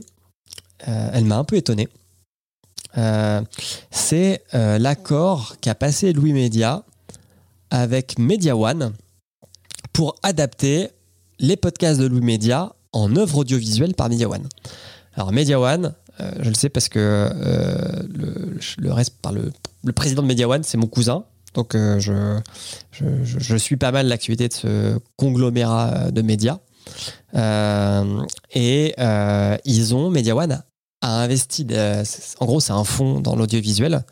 [SPEAKER 1] euh, elle m'a un peu étonné. C'est l'accord qu'a passé Louis Media avec Media One pour adapter les podcasts de Louis Media en œuvre audiovisuelle par Media One. Alors Media One, euh, je le sais parce que euh, le, reste le, président de Media One, c'est mon cousin. Donc euh, je, suis pas mal l'activité de ce conglomérat de médias. Et ils ont, Media One a investi, en gros c'est un fonds dans l'audiovisuel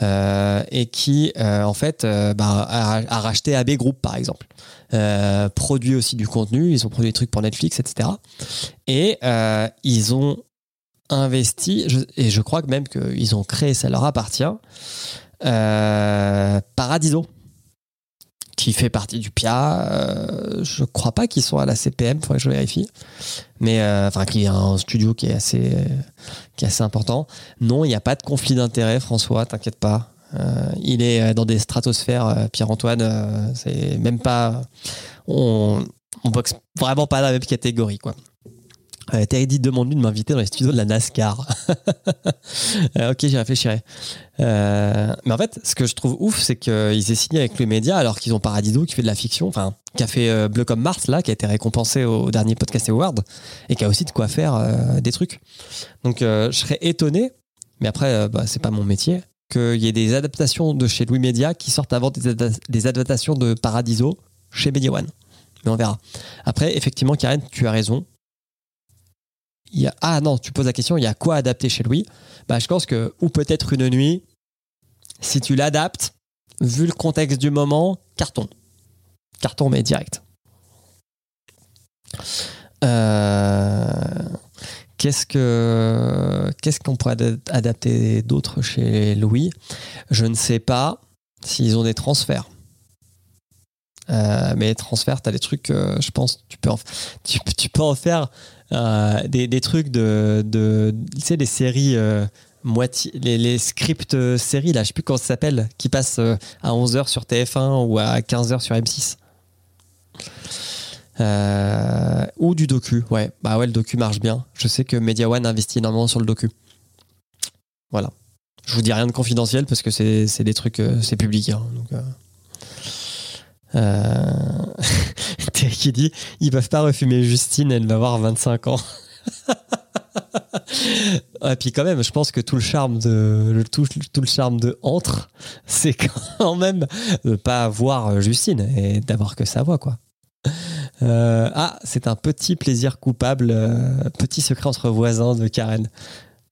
[SPEAKER 1] et qui en fait bah, a racheté AB Group par exemple. Euh, produit aussi du contenu, ils ont produit des trucs pour Netflix, etc. Et euh, ils ont investi, et je crois même qu'ils ont créé, ça leur appartient, euh, Paradiso, qui fait partie du PIA. je crois pas qu'ils sont à la CPM, faudrait que je vérifie. Mais enfin, qui est un studio qui est assez, qui est assez important. Non, il n'y a pas de conflit d'intérêt, François, t'inquiète pas. Euh, il est euh, dans des stratosphères, euh, Pierre-Antoine. c'est même pas. On, on boxe vraiment pas dans la même catégorie, quoi. Euh, Terry demande-lui de m'inviter dans les studios de la NASCAR. Ok, j'y réfléchirai. Mais en fait, ce que je trouve ouf, c'est qu'ils aient signé avec le média alors qu'ils ont Paradiso qui fait de la fiction, enfin, qui a fait Bleu comme Mars, là, qui a été récompensé au dernier Podcast Award et qui a aussi de quoi faire des trucs. Donc, je serais étonné, mais après, bah, c'est pas mon métier, qu'il y ait des adaptations de chez Louis Media qui sortent avant des, ada- des adaptations de Paradiso chez Media One. Mais on verra. Après, effectivement, Karen, tu as raison. Ah non, tu poses la question, il y a quoi adapter chez Louis? Bah, Je pense que, ou peut-être une nuit, si tu l'adaptes, vu le contexte du moment, carton. Carton, mais direct. Euh, Qu'est-ce que qu'est-ce qu'on pourrait ad- adapter d'autre chez Louis? Je ne sais pas s'ils ont des transferts. Euh, mais les transferts, tu as des trucs, euh, je pense, tu peux en, tu, peux en faire euh, des, des trucs de, de tu sais, des séries moitié, les, scripts séries, là, je sais plus comment ça s'appelle, qui passent à 11h sur TF1 ou à 15h sur M6. Euh, ou du docu, ouais. Bah ouais, le docu marche bien. Je sais que Media One investit énormément sur le docu. Voilà. Je vous dis rien de confidentiel parce que c'est des trucs, euh, c'est public. hein, donc, euh. Euh, qui dit ils peuvent pas refumer Justine, elle va avoir 25 ans. Et puis quand même, je pense que tout le charme de tout le charme de entre, c'est quand même de pas voir Justine et d'avoir que sa voix quoi. Euh, ah, c'est un petit plaisir coupable, euh, petit secret entre voisins de Karen.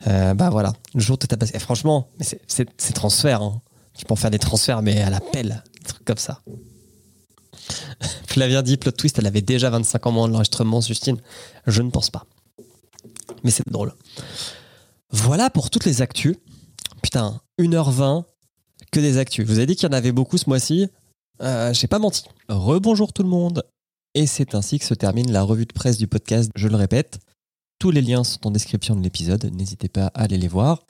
[SPEAKER 1] Euh, bah voilà, le jour de ta passe. Et franchement, c'est- transfert. hein. Tu peux en faire des transferts, mais à la pelle, des trucs comme ça. Flavien dit plot twist, elle avait déjà 25 ans au moment de l'enregistrement, Justine. Je ne pense pas. Mais c'est drôle. Voilà pour toutes les actus. Putain, 1h20, que des actus. Je vous ai dit qu'il y en avait beaucoup ce mois-ci. Euh, J'ai pas menti. Rebonjour tout le monde. Et c'est ainsi que se termine la revue de presse du podcast, je le répète. Tous les liens sont en description de l'épisode, n'hésitez pas à aller les voir.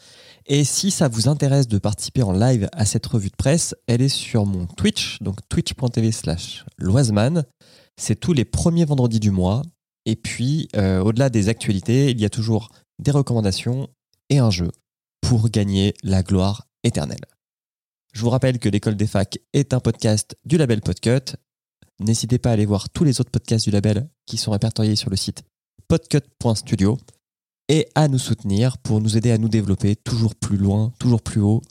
[SPEAKER 1] Et si ça vous intéresse de participer en live à cette revue de presse, elle est sur mon Twitch, donc twitch.tv slash loiseman. C'est tous les premiers vendredis du mois. Et puis, euh, au-delà des actualités, il y a toujours des recommandations et un jeu pour gagner la gloire éternelle. Je vous rappelle que l'école des facs est un podcast du label Podcut. N'hésitez pas à aller voir tous les autres podcasts du label qui sont répertoriés sur le site podcut.studio et à nous soutenir pour nous aider à nous développer toujours plus loin, toujours plus haut,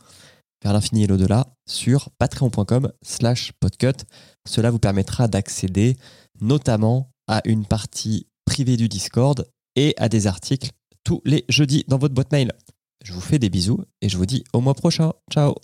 [SPEAKER 1] vers l'infini et l'au-delà sur patreon.com slash podcut. Cela vous permettra d'accéder notamment à une partie privée du Discord et à des articles tous les jeudis dans votre boîte mail. Je vous fais des bisous et je vous dis au mois prochain. Ciao